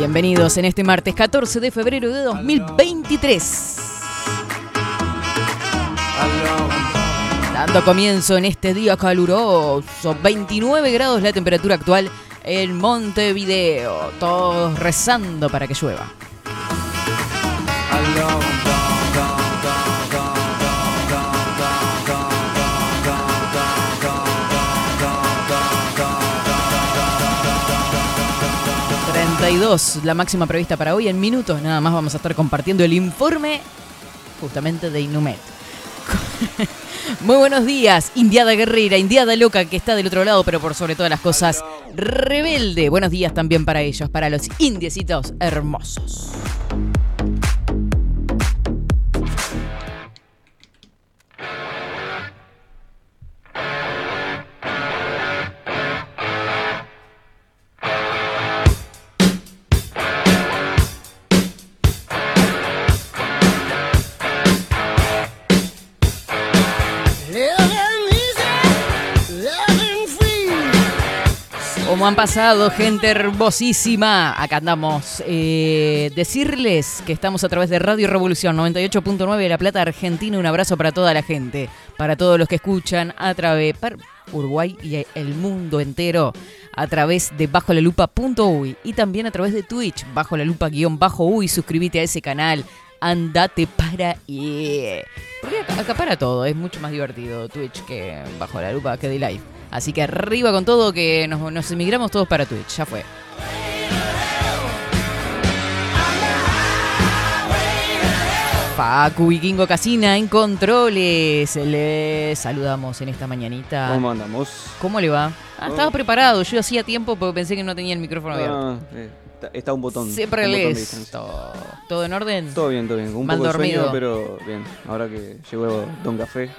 Bienvenidos en este martes 14 de febrero de 2023. Dando comienzo en este día caluroso, 29 grados la temperatura actual en Montevideo, todos rezando para que llueva. 32, la máxima prevista para hoy. En minutos nada más vamos a estar compartiendo el informe justamente de Inumet. Muy buenos días, Indiada Guerrera, Indiada Loca que está del otro lado, pero por sobre todas las cosas, rebelde. Buenos días también para ellos, para los indiecitos hermosos. ¿Cómo han pasado, gente hermosísima? Acá andamos. Eh, decirles que estamos a través de Radio Revolución 98.9 de La Plata, Argentina. Un abrazo para toda la gente, para todos los que escuchan a través de Uruguay y el mundo entero a través de bajo y también a través de Twitch, bajo la lupa guion bajo uy. Suscríbete a ese canal. Andate para yeah. Porque acá para todo, es mucho más divertido Twitch que bajo la lupa que de live. Así que arriba con todo, que nos, emigramos todos para Twitch. Ya fue. Facu Vikingo Casina en controles. Le saludamos en esta mañanita. ¿Cómo andamos? ¿Cómo le va? Ah, estaba preparado. Yo hacía tiempo porque pensé que no tenía el micrófono abierto. Ah, eh, está un botón. Siempre lees. Todo, ¿Todo en orden? Todo bien, todo bien. Un poco dormido. De pero bien. Ahora que llegó Don Café.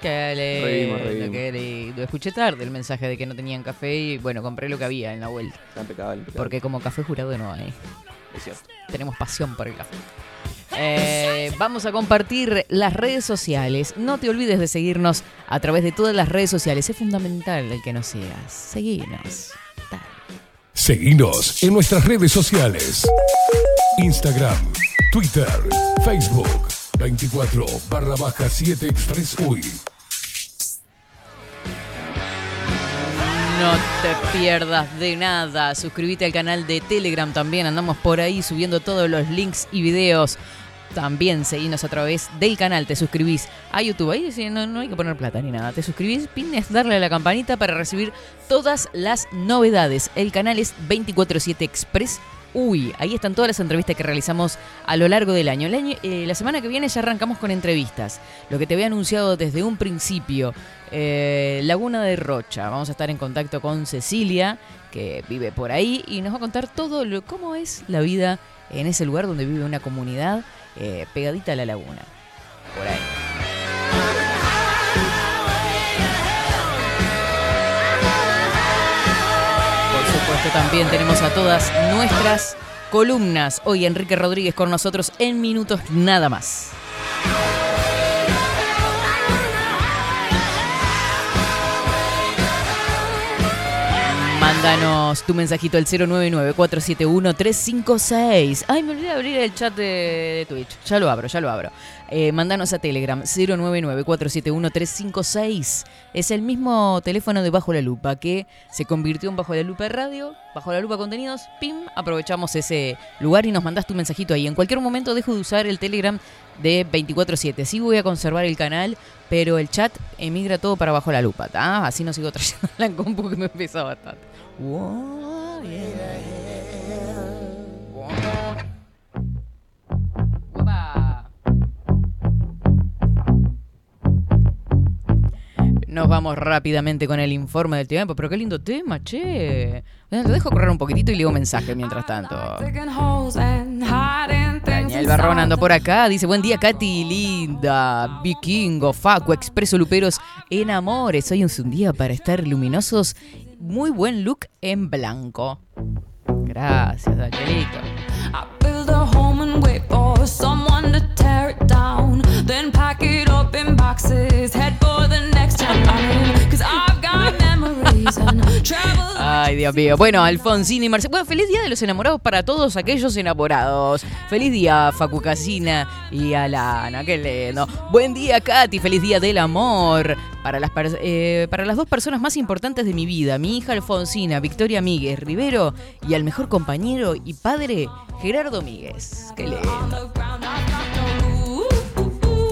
Que le, Que lo escuché tarde el mensaje de que no tenían café y bueno, compré lo que había en la vuelta. Porque como café jurado no hay. Es cierto. Tenemos pasión por el café. Eh, vamos a compartir las redes sociales. No te olvides de seguirnos a través de todas las redes sociales. Es fundamental el que nos sigas. Seguinos. Seguinos en nuestras redes sociales. Instagram, Twitter, Facebook 24 barra baja 7 Express UI. No te pierdas de nada. Suscríbete al canal de Telegram también. Andamos por ahí subiendo todos los links y videos. También seguinos a través del canal. Te suscribís a YouTube. Ahí no, no hay que poner plata ni nada. Te suscribís, pines, darle a la campanita para recibir todas las novedades. El canal es 24-7 Express Uy, ahí están todas las entrevistas que realizamos a lo largo del año. Eh, la semana que viene ya arrancamos con entrevistas. Lo que te había anunciado desde un principio, eh, Laguna de Rocha. Vamos a estar en contacto con Cecilia, que vive por ahí, y nos va a contar todo lo, cómo es la vida en ese lugar donde vive una comunidad eh, pegadita a la laguna. Por ahí. También tenemos a todas nuestras columnas. Hoy Enrique Rodríguez con nosotros en minutos nada más. Mándanos tu mensajito al 099-471-356. Ay, me olvidé de abrir el chat de Twitch. Ya lo abro, ya lo abro. Eh, mándanos a Telegram 099-471-356. Es el mismo teléfono de Bajo la Lupa que se convirtió en Bajo la Lupa Radio, Bajo la Lupa Contenidos. Pim, aprovechamos ese lugar y nos mandas tu mensajito ahí. En cualquier momento dejo de usar el Telegram de 24-7. Sí voy a conservar el canal, pero el chat emigra todo para Bajo la Lupa. Así no sigo trayendo la compu que me pesa bastante. Nos vamos rápidamente con el informe del tiempo. Pero qué lindo tema, che. Lo dejo correr un poquitito y leo un mensaje mientras tanto. Daniel Barrón ando por acá. Dice, buen día, Katy, linda. Vikingo, Facu, Expreso Luperos, en amores. Hoy es un día para estar luminosos. Muy buen look en blanco. Gracias, Danielito. Ay, Dios mío. Bueno, Alfonsín y Marcelo. Bueno, feliz día de los enamorados para todos aquellos enamorados. Feliz día, Facu Casina y Alana. Qué lindo. Buen día, Katy. Feliz día del amor. Para las, eh, para las dos personas más importantes de mi vida, mi hija Alfonsina, Victoria Míguez Rivero, y al mejor compañero y padre, Gerardo Míguez. Qué lindo.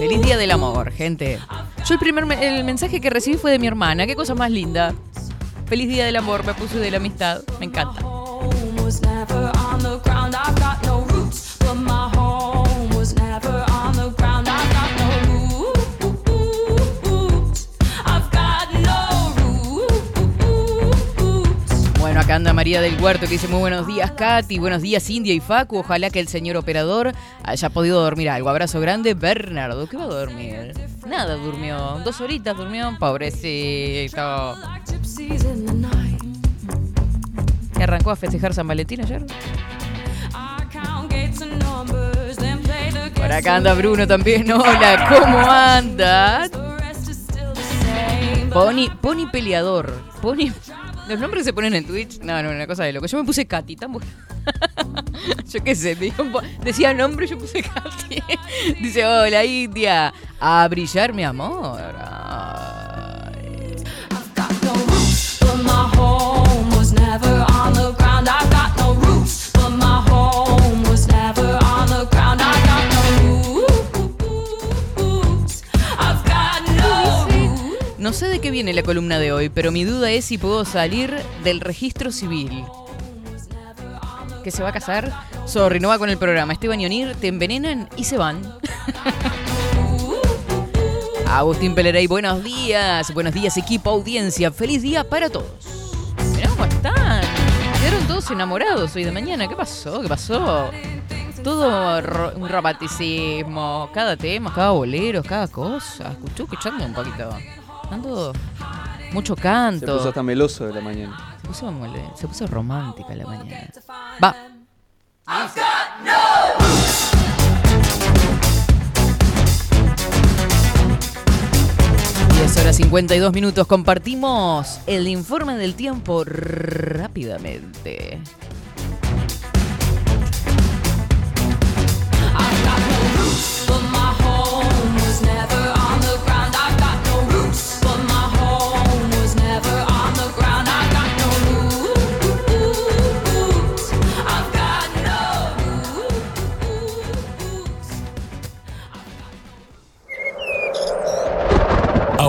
Feliz día del amor, gente. Yo el primer el mensaje que recibí fue de mi hermana. Qué cosa más linda. Feliz día del amor, me puse de la amistad. Me encanta. Acá anda María del Huerto que dice muy buenos días Katy, buenos días India y Facu, ojalá que el señor operador haya podido dormir algo. Abrazo grande, Bernardo, ¿qué va a dormir? Nada, durmió, dos horitas durmió, pobrecito. ¿Que arrancó a festejar San Valentín ayer? Por acá anda Bruno también. Hola, ¿cómo anda? Pony, Pony peleador. Pony. Los nombres se ponen en Twitch. No, no, una cosa de loco. Yo me puse Katy, tan Yo qué sé, decía nombre, yo puse Katy. Dice, hola India. A brillar, mi amor. No sé de qué viene la columna de hoy, pero mi duda es si puedo salir del registro civil. ¿Que se va a casar? Sorry, no va con el programa. Esteban y Onir te envenenan y se van. Agustín Pelerey, buenos días. Buenos días, equipo, audiencia. Feliz día para todos. Cómo están. Quedaron todos enamorados hoy de mañana. ¿Qué pasó? ¿Qué pasó? Todo un romanticismo. Cada tema, cada bolero, cada cosa. Escuchó escuchando un poquito. Dando mucho canto. Se puso hasta meloso de la mañana. Se puso, se puso romántica la mañana. Va. 10 horas 52 minutos. Compartimos el informe del tiempo rápidamente.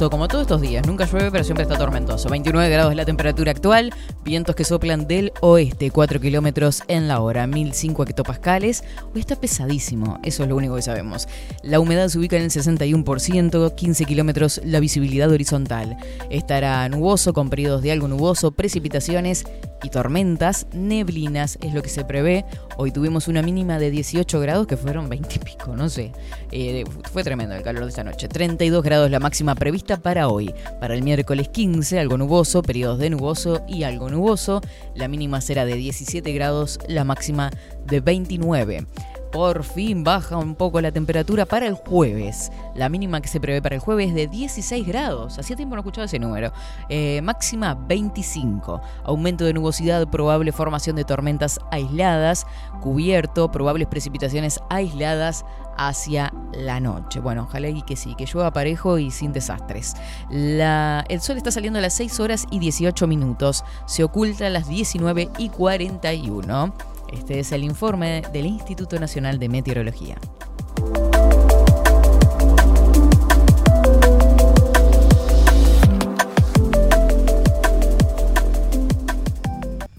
Como todos estos días. Nunca llueve, pero siempre está tormentoso. 29 grados es la temperatura actual, vientos que soplan del oeste, 4 kilómetros en la hora, 1005 hectopascales. Hoy está pesadísimo, eso es lo único que sabemos. La humedad se ubica en el 61%, 15 kilómetros la visibilidad horizontal. Estará nuboso con periodos de algo nuboso, precipitaciones y tormentas, neblinas es lo que se prevé. Hoy tuvimos una mínima de 18 grados que fueron 20 y pico, no sé. Eh, fue tremendo el calor de esta noche. 32 grados la máxima prevista para hoy. Para el miércoles 15, algo nuboso, periodos de nuboso y algo nuboso. La mínima será de 17 grados, la máxima de 29. Por fin baja un poco la temperatura para el jueves. La mínima que se prevé para el jueves es de 16 grados. Hacía tiempo no escuchaba ese número. Eh, máxima 25. Aumento de nubosidad, probable formación de tormentas aisladas. Cubierto, probables precipitaciones aisladas hacia la noche. Bueno, ojalá y que sí, que llueva parejo y sin desastres. El sol está saliendo a las 6 horas y 18 minutos. Se oculta a las 19 y 41. Este es el informe del Instituto Nacional de Meteorología.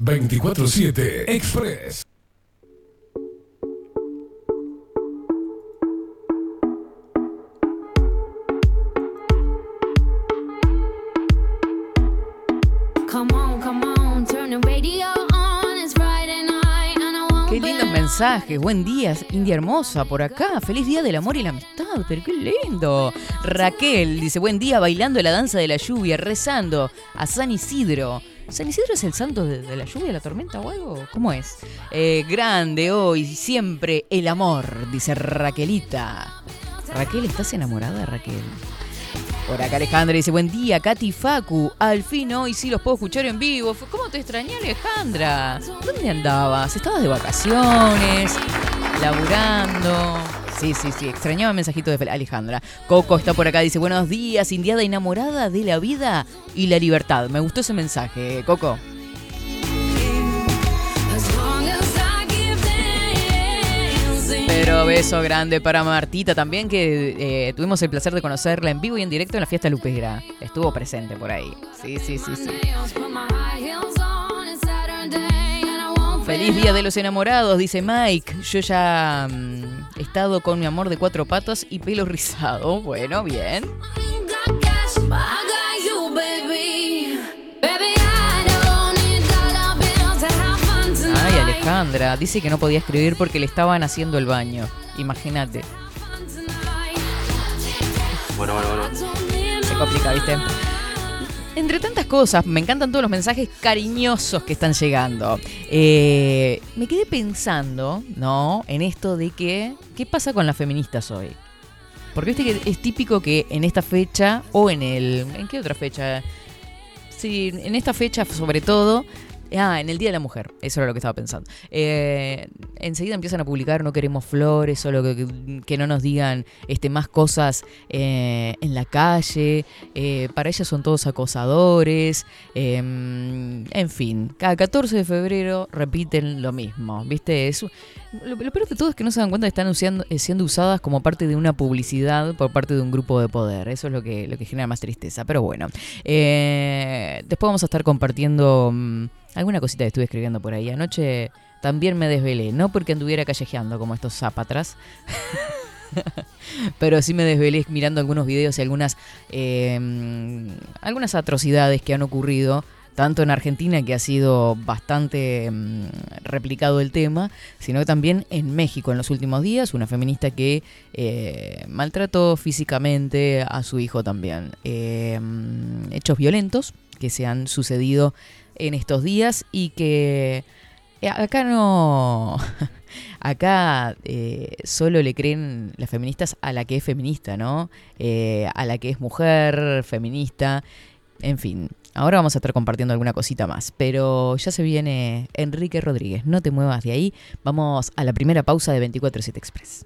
...24-7 Express. Qué lindos mensajes. Buen día, India Hermosa, por acá. Feliz día del amor y la amistad. Pero qué lindo. Raquel dice: Buen día bailando la danza de la lluvia, rezando a San Isidro. ¿San Isidro es el santo de, la lluvia, la tormenta o algo? ¿Cómo es? Eh, grande hoy, siempre el amor, dice Raquelita. Raquel, ¿estás enamorada, Raquel? Por acá Alejandra dice, buen día, Katy Facu. Al fin hoy sí los puedo escuchar en vivo. ¿Cómo te extrañé, Alejandra? ¿Dónde andabas? ¿Estabas de vacaciones? ¿Laburando? Sí, sí, sí. Extrañaba mensajito de Alejandra. Coco está por acá, dice, buenos días, indiada enamorada de la vida y la libertad. Me gustó ese mensaje, Coco. Beso grande para Martita también, que eh, tuvimos el placer de conocerla en vivo y en directo en la fiesta lupera. Estuvo presente por ahí. Sí, sí, sí, sí. Feliz día de los enamorados, dice Mike. Yo ya mm, he estado con mi amor de cuatro patos y pelo rizado. Bueno, bien. Alejandra, dice que no podía escribir porque le estaban haciendo el baño. Imagínate. Bueno, bueno, bueno. Se complica, ¿viste? Entre tantas cosas, me encantan todos los mensajes cariñosos que están llegando. Eh, me quedé pensando, ¿no? En esto de que, ¿qué pasa con las feministas hoy? Porque viste que es típico que en esta fecha, o en el. ¿En qué otra fecha? Sí, en esta fecha sobre todo, Ah, en el Día de la Mujer, eso era lo que estaba pensando. Eh, enseguida empiezan a publicar no queremos flores, solo que, no nos digan este, más cosas eh, en la calle. Eh, para ellas son todos acosadores. Em, en fin, cada 14 de febrero repiten lo mismo, ¿viste? Eso, lo, peor de todo es que no se dan cuenta que están siendo usadas como parte de una publicidad por parte de un grupo de poder. Eso es lo que, lo que genera más tristeza. Pero bueno, después vamos a estar compartiendo... Alguna cosita que estuve escribiendo por ahí. Anoche también me desvelé, no porque anduviera callejeando como estos zapatras, pero sí me desvelé mirando algunos videos y algunas, em, algunas atrocidades que han ocurrido tanto en Argentina, que ha sido bastante em, replicado el tema, sino que también en México en los últimos días, una feminista que eh, maltrató físicamente a su hijo también. Em, hechos violentos que se han sucedido en estos días y que eh, acá no, acá eh, solo le creen las feministas a la que es feminista, ¿no? Eh, a la que es mujer, feminista, en fin. Ahora vamos a estar compartiendo alguna cosita más, pero ya se viene Enrique Rodríguez, no te muevas de ahí, vamos a la primera pausa de 24-7 Express.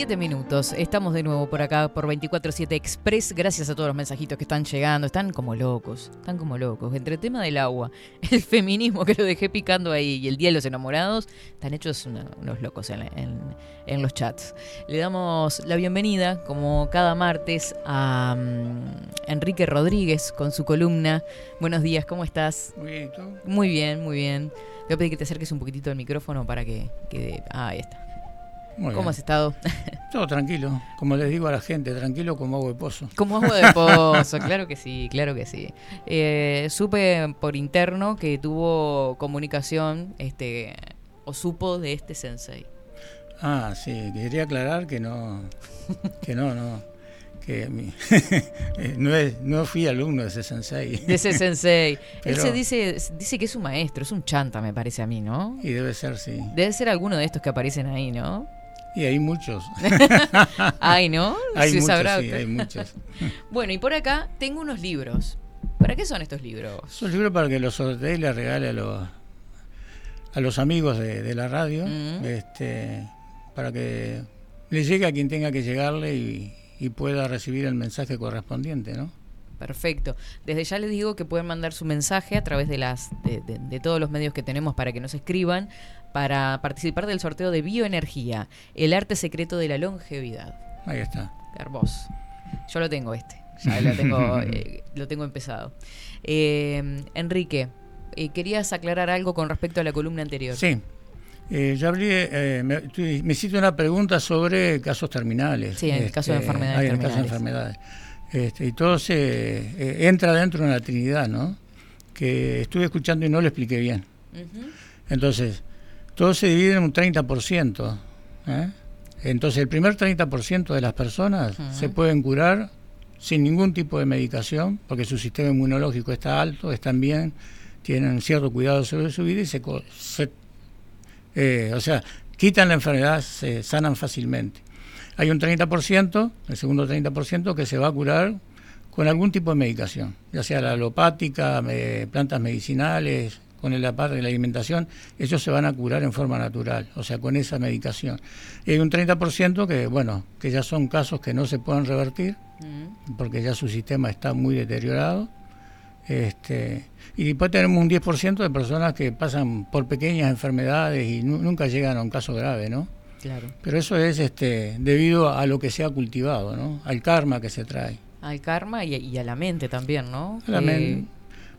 7 minutos. Estamos de nuevo por acá por 24-7 Express. Gracias a todos los mensajitos que están llegando. Están como locos. Están como locos. Entre el tema del agua, el feminismo que lo dejé picando ahí y el Día de los Enamorados, están hechos unos locos en, los chats. Le damos la bienvenida, como cada martes, a mm, Enrique Rodríguez con su columna. Buenos días, ¿cómo estás? Muy bien, ¿tú? Muy bien, muy bien. Te voy a pedir que te acerques un poquitito al micrófono para que quede. Ah, ahí está. ¿Cómo has estado? Todo tranquilo, como les digo a la gente, tranquilo como agua de pozo. Como agua de pozo, claro que sí, claro que sí. Eh, supe por interno que tuvo comunicación, este, o supo de este sensei. Ah, sí, quería aclarar que no, que no, no, que no, no fui alumno de ese sensei. De ese sensei. Él se dice, dice que es un maestro, es un chanta, me parece a mí, ¿no? Y debe ser, sí. Debe ser alguno de estos que aparecen ahí, ¿no? Y hay muchos. hay, ¿no? Hay muchos, sí, hay muchos. bueno, y por acá tengo unos libros. ¿Para qué son estos libros? Son libros para que los sortee y les regale a los, a los amigos de, la radio, mm. este, para que le llegue a quien tenga que llegarle y, y pueda recibir el mensaje correspondiente, ¿no? Perfecto. Desde ya les digo que pueden mandar su mensaje a través de las de, todos los medios que tenemos para que nos escriban para participar del sorteo de bioenergía, el arte secreto de la longevidad. Ahí está. Hermoso. Yo lo tengo este. Ya lo tengo, eh, lo tengo empezado. Eh, Enrique, eh, querías aclarar algo con respecto a la columna anterior. Sí. yo hablé, me, me, hiciste una pregunta sobre casos terminales. Sí, en el caso de este, enfermedades. en el caso de enfermedades. Este, y todo se eh, entra dentro de una Trinidad, ¿no? Que estuve escuchando y no lo expliqué bien. Entonces, todo se divide en un 30%. ¿eh? Entonces, el primer 30% de las personas se pueden curar sin ningún tipo de medicación, porque su sistema inmunológico está alto, están bien, tienen cierto cuidado sobre su vida y se, eh, o sea, quitan la enfermedad, se sanan fácilmente. Hay un 30%, el segundo 30%, que se va a curar con algún tipo de medicación, ya sea la alopática, plantas medicinales, con la parte de la alimentación, ellos se van a curar en forma natural, o sea, con esa medicación. Y hay un 30% que, bueno, que ya son casos que no se pueden revertir, mm. porque ya su sistema está muy deteriorado. Este, y después tenemos un 10% de personas que pasan por pequeñas enfermedades y nunca llegan a un caso grave, ¿no? Claro. Pero eso es este, debido a lo que se ha cultivado, ¿no? Al karma que se trae. Al karma y, a la mente también, ¿no? La, eh,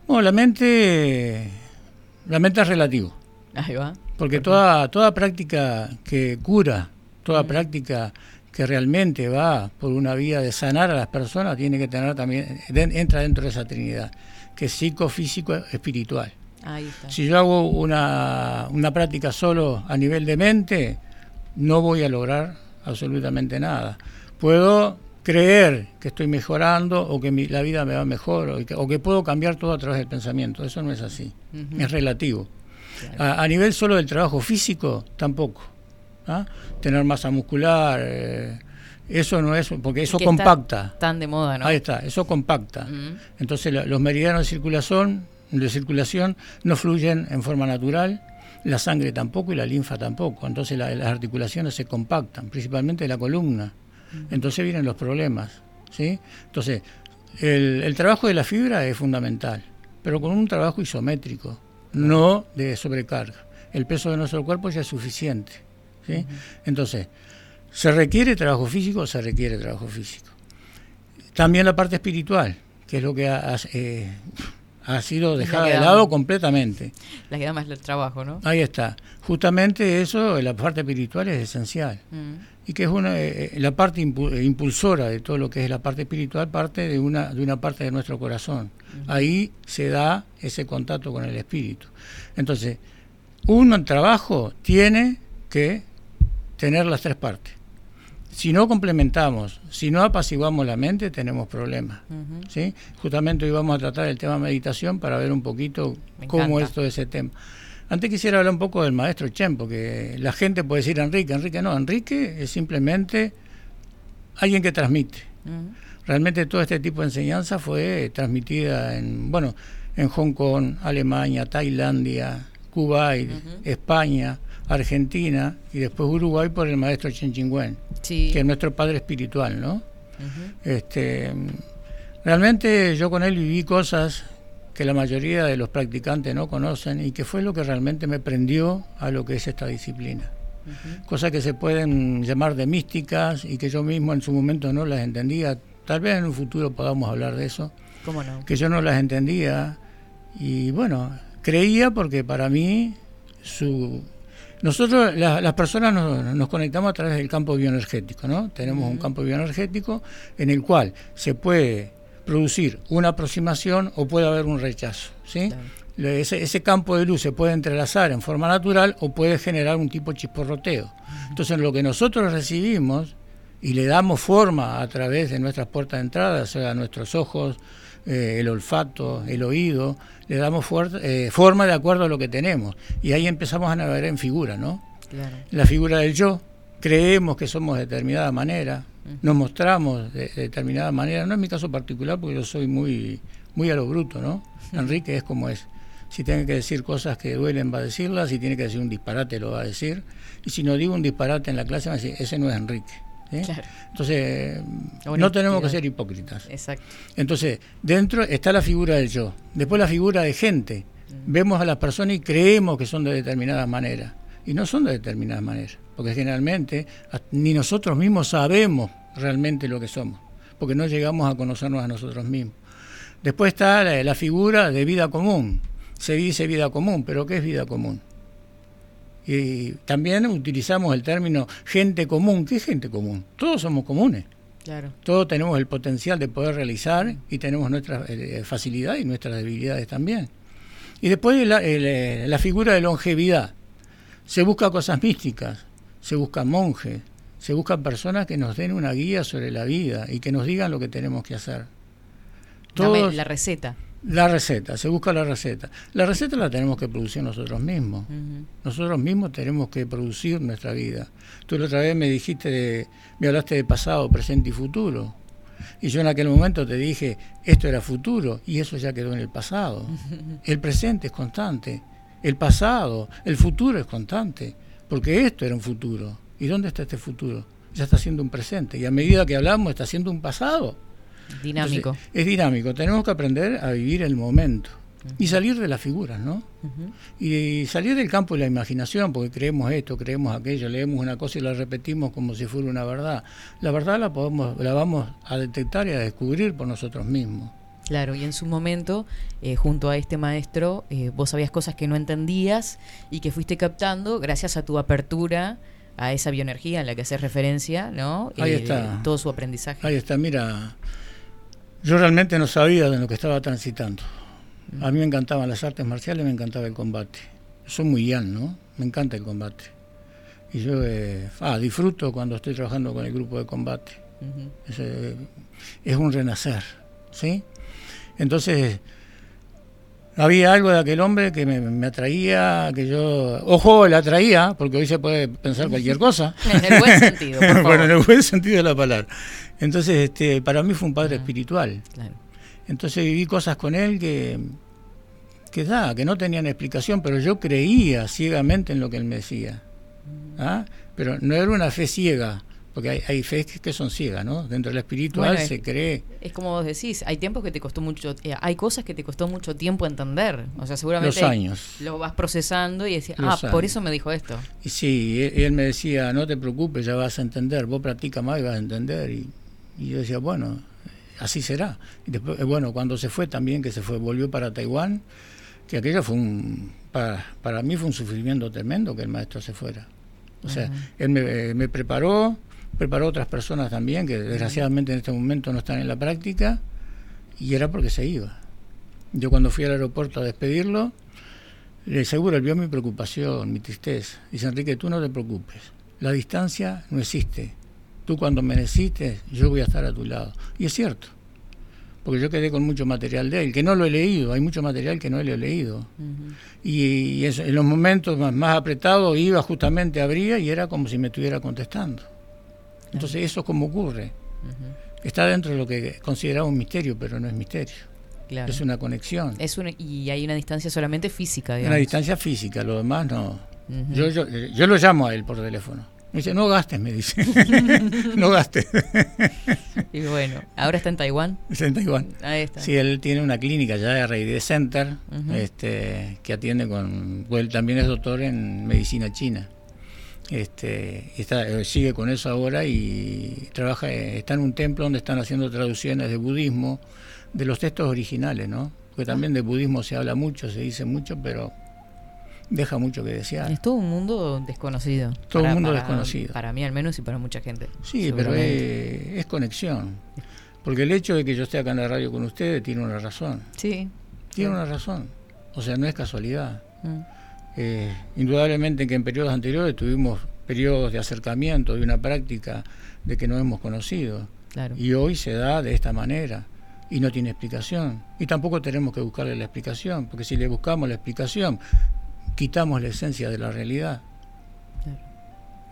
bueno, la mente, la mente es relativo. Ahí va. Porque toda, toda práctica que cura, toda práctica que realmente va por una vía de sanar a las personas, tiene que tener también, entra dentro de esa trinidad, que es psicofísico, espiritual. Ahí está. Si yo hago una, una práctica solo a nivel de mente, no voy a lograr absolutamente nada. Puedo creer que estoy mejorando o que la vida me va mejor o que, puedo cambiar todo a través del pensamiento. Eso no es así, es relativo. A, nivel solo del trabajo físico, tampoco. ¿ah? Tener masa muscular, eh, eso no es, porque eso compacta. Tan de moda, ¿no? Ahí está, eso compacta. Entonces los meridianos de circulación, de circulación no fluyen en forma natural, la sangre tampoco y la linfa tampoco. Entonces las articulaciones se compactan, principalmente la columna. Entonces vienen los problemas. ¿sí? Entonces, el, trabajo de la fibra es fundamental, pero con un trabajo isométrico, no de sobrecarga. El peso de nuestro cuerpo ya es suficiente. ¿sí? Entonces, ¿se requiere trabajo físico? Se requiere trabajo físico. También la parte espiritual, que es lo que eh, ha sido dejada de lado completamente. La queda más el trabajo, ¿no? Ahí está. Justamente eso, la parte espiritual es esencial. Mm y que es una, eh, eh, la parte eh, impulsora de todo lo que es la parte espiritual, parte de una, de una parte de nuestro corazón. Ahí se da ese contacto con el espíritu. Entonces, un trabajo tiene que tener las tres partes. Si no complementamos, si no apaciguamos la mente, tenemos problemas. ¿sí? Justamente hoy vamos a tratar el tema meditación para ver un poquito cómo es todo ese tema. Antes quisiera hablar un poco del maestro Chen, porque la gente puede decir Enrique, Enrique no, Enrique es simplemente alguien que transmite. Realmente todo este tipo de enseñanza fue transmitida en, bueno, en Hong Kong, Alemania, Tailandia, Kuwait, España, Argentina y después Uruguay por el maestro Chen Chingwen, que es nuestro padre espiritual, ¿no? este, realmente yo con él viví cosas que la mayoría de los practicantes no conocen y que fue lo que realmente me prendió a lo que es esta disciplina. Cosas que se pueden llamar de místicas y que yo mismo en su momento no las entendía. Tal vez en un futuro podamos hablar de eso. ¿Cómo no? Que yo no las entendía. Y bueno, creía porque para mí su... Nosotros, las personas nos, conectamos a través del campo bioenergético, ¿no? Tenemos un campo bioenergético en el cual se puede producir una aproximación o puede haber un rechazo. ¿sí? Ese, campo de luz se puede entrelazar en forma natural o puede generar un tipo de chisporroteo. Entonces lo que nosotros recibimos y le damos forma a través de nuestras puertas de entrada, sea nuestros ojos, eh, el olfato, el oído, le damos eh, forma de acuerdo a lo que tenemos. Y ahí empezamos a navegar en figura, ¿no? La figura del yo, creemos que somos de determinada manera, nos mostramos de, determinada manera, no es mi caso particular porque yo soy muy, muy a lo bruto, ¿no? Enrique es como es. Si tiene que decir cosas que duelen va a decirlas, si tiene que decir un disparate lo va a decir, y si no digo un disparate en la clase va a decir, ese no es Enrique. Entonces, no tenemos que ser hipócritas. Exacto. Entonces, dentro está la figura del yo, después la figura de gente. Mm. Vemos a las personas y creemos que son de determinada manera, y no son de determinada manera porque generalmente ni nosotros mismos sabemos realmente lo que somos, porque no llegamos a conocernos a nosotros mismos. Después está la, figura de vida común. Se dice vida común, pero ¿qué es vida común? Y también utilizamos el término gente común. ¿Qué es gente común? Todos somos comunes. Claro. Todos tenemos el potencial de poder realizar y tenemos nuestras eh, facilidades y nuestras debilidades también. Y después la, eh, la figura de longevidad. Se busca cosas místicas, se buscan monjes, se buscan personas que nos den una guía sobre la vida y que nos digan lo que tenemos que hacer. la receta. La receta, se busca la receta. La receta la tenemos que producir nosotros mismos. Nosotros mismos tenemos que producir nuestra vida. Tú la otra vez me dijiste, de, me hablaste de pasado, presente y futuro. Y yo en aquel momento te dije, esto era futuro y eso ya quedó en el pasado. El presente es constante el pasado, el futuro es constante, porque esto era un futuro. ¿Y dónde está este futuro? Ya está siendo un presente, y a medida que hablamos está siendo un pasado. Dinámico. es dinámico, tenemos que aprender a vivir el momento y salir de las figuras, ¿no? Y salir del campo de la imaginación, porque creemos esto, creemos aquello, leemos una cosa y la repetimos como si fuera una verdad. La verdad la podemos, la vamos a detectar y a descubrir por nosotros mismos. Claro, y en su momento, eh, junto a este maestro, eh, vos sabías cosas que no entendías y que fuiste captando gracias a tu apertura a esa bioenergía en la que haces referencia, ¿no? Ahí eh, está. Todo su aprendizaje. Ahí está, mira, yo realmente no sabía de lo que estaba transitando. A mí me encantaban las artes marciales, me encantaba el combate. Soy muy yan, ¿no? Me encanta el combate. Y yo ah, disfruto cuando estoy trabajando con el grupo de combate. es un renacer, ¿sí? Entonces, había algo de aquel hombre que me, atraía, que yo, ojo, le atraía, porque hoy se puede pensar cualquier cosa. en el buen sentido. bueno, en el buen sentido de la palabra. Entonces, este, para mí fue un padre espiritual. Entonces viví cosas con él que, que, da, que no tenían explicación, pero yo creía ciegamente en lo que él me decía. ¿Ah? Pero no era una fe ciega, porque hay, hay fe que son ciegas, ¿no? Dentro del espiritual se cree. Es como vos decís, hay tiempos que te costó mucho, eh, hay cosas que te costó mucho tiempo entender. O sea, seguramente Los años. lo vas procesando y decís, ah, por eso me dijo esto. Y sí, él, me decía, no te preocupes, ya vas a entender, vos practica más y vas a entender. Y, yo decía, bueno, así será. Y después, eh, bueno, cuando se fue también, que se fue, volvió para Taiwán, que aquello fue un, para, para mí fue un sufrimiento tremendo que el maestro se fuera. O sea, él me, eh, me preparó preparó otras personas también que desgraciadamente en este momento no están en la práctica y era porque se iba. Yo cuando fui al aeropuerto a despedirlo, le seguro, él vio mi preocupación, mi tristeza. Dice, Enrique, tú no te preocupes. La distancia no existe. Tú cuando me necesites, yo voy a estar a tu lado. Y es cierto, porque yo quedé con mucho material de él, que no lo he leído, hay mucho material que no lo he leído. Y, en los momentos más, más apretados iba justamente, abría y era como si me estuviera contestando. Entonces eso es como ocurre. Está dentro de lo que consideramos un misterio, pero no es misterio. Es una conexión. Es y hay una distancia solamente física, digamos. Una distancia física, lo demás no. yo, yo, yo lo llamo a él por teléfono. Me dice, no gastes, me dice. no gastes. y bueno, ¿ahora está en Taiwán? Está en Taiwán. Ahí está. Sí, él tiene una clínica ya de Rey Center, este, que atiende con... Él también es doctor en medicina china. Este, está, eh, sigue con eso ahora y trabaja, eh, está en un templo donde están haciendo traducciones de budismo, de los textos originales, ¿no? Porque también de budismo se habla mucho, se dice mucho, pero deja mucho que desear. Es todo un mundo desconocido. Todo un mundo desconocido. Para mí al menos y para mucha gente. Sí, pero es, conexión. Porque el hecho de que yo esté acá en la radio con ustedes tiene una razón. Sí. Tiene una razón. O sea, no es casualidad. Mm. Eh, indudablemente que en periodos anteriores tuvimos periodos de acercamiento, de una práctica de que no hemos conocido. Y hoy se da de esta manera y no tiene explicación. Y tampoco tenemos que buscarle la explicación, porque si le buscamos la explicación, quitamos la esencia de la realidad.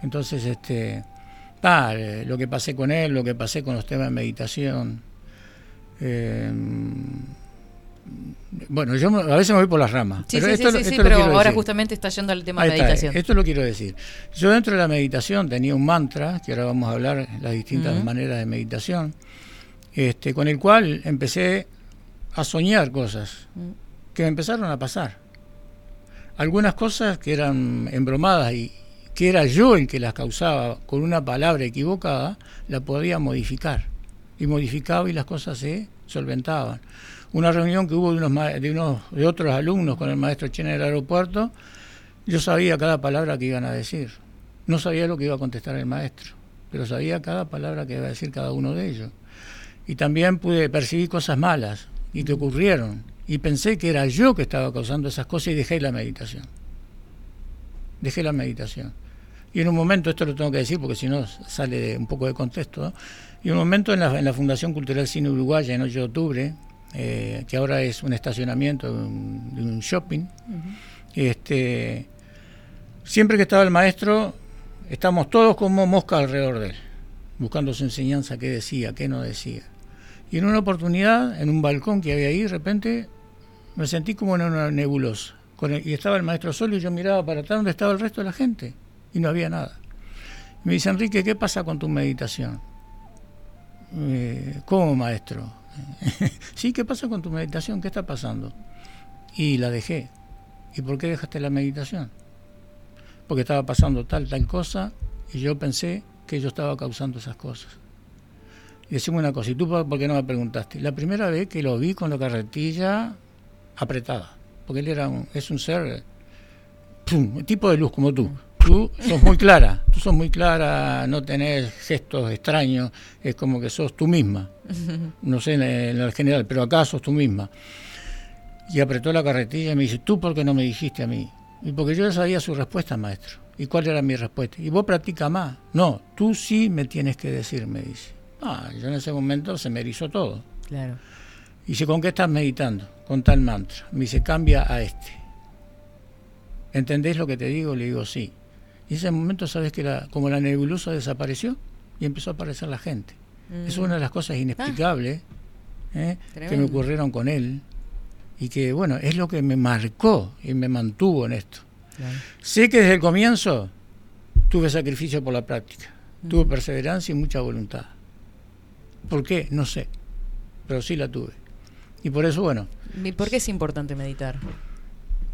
Entonces, este, eh, lo que pasé con él, lo que pasé con los temas de meditación, eh, bueno, yo a veces me voy por las ramas. pero esto, pero ahora justamente está yendo al tema de meditación. esto lo quiero decir. Yo dentro de la meditación tenía un mantra, que ahora vamos a hablar las distintas maneras de meditación, este, con el cual empecé a soñar cosas que me empezaron a pasar. Algunas cosas que eran embromadas y que era yo el que las causaba con una palabra equivocada, la podía modificar. Y modificaba y las cosas se solventaban una reunión que hubo de unos, de de otros alumnos con el maestro Chen en el aeropuerto, yo sabía cada palabra que iban a decir. No sabía lo que iba a contestar el maestro, pero sabía cada palabra que iba a decir cada uno de ellos. Y también pude percibir cosas malas y que ocurrieron. Y pensé que era yo que estaba causando esas cosas y dejé la meditación. Dejé la meditación. Y en un momento, esto lo tengo que decir porque si no sale un poco de contexto, y en un momento en la, en la Fundación Cultural Cine Uruguaya, en 8 de octubre, eh, que ahora es un estacionamiento de un, shopping. este, siempre que estaba el maestro, estamos todos como mosca alrededor de él, buscando su enseñanza, qué decía, qué no decía. Y en una oportunidad, en un balcón que había ahí, de repente me sentí como en una nebulosa, y estaba el maestro solo y yo miraba para atrás donde estaba el resto de la gente y no había nada. Me dice, Enrique, ¿qué pasa con tu meditación? Eh, ¿Cómo, maestro? sí, ¿qué pasa con tu meditación? ¿Qué está pasando? Y la dejé. ¿Y por qué dejaste la meditación? Porque estaba pasando tal, tal cosa y yo pensé que yo estaba causando esas cosas. Y decimos una cosa, ¿y tú por qué no me preguntaste? La primera vez que lo vi con la carretilla apretada, porque él era un, es un ser, tipo de luz como tú. Tú sos muy clara, tú sos muy clara, no tenés gestos extraños, es como que sos tú misma. No sé en el general, pero acá sos tú misma. Y apretó la carretilla y me dice, ¿tú por qué no me dijiste a mí? Y porque yo ya sabía su respuesta, maestro. ¿Y cuál era mi respuesta? Y vos practica más. No, tú sí me tienes que decir, me dice. Ah, yo en ese momento se me erizó todo. Claro. Y dice, ¿con qué estás meditando? Con tal mantra. Me dice, cambia a este. ¿Entendés lo que te digo? Le digo, sí. Y ese momento, ¿sabes que la, como la nebulosa desapareció? Y empezó a aparecer la gente. Es una de las cosas inexplicables ¿eh? que me ocurrieron con él. Y que, bueno, es lo que me marcó y me mantuvo en esto. Sé que desde el comienzo tuve sacrificio por la práctica, tuve perseverancia y mucha voluntad. ¿Por qué? No sé, pero sí la tuve. Y por eso, bueno. ¿Y por qué es importante meditar?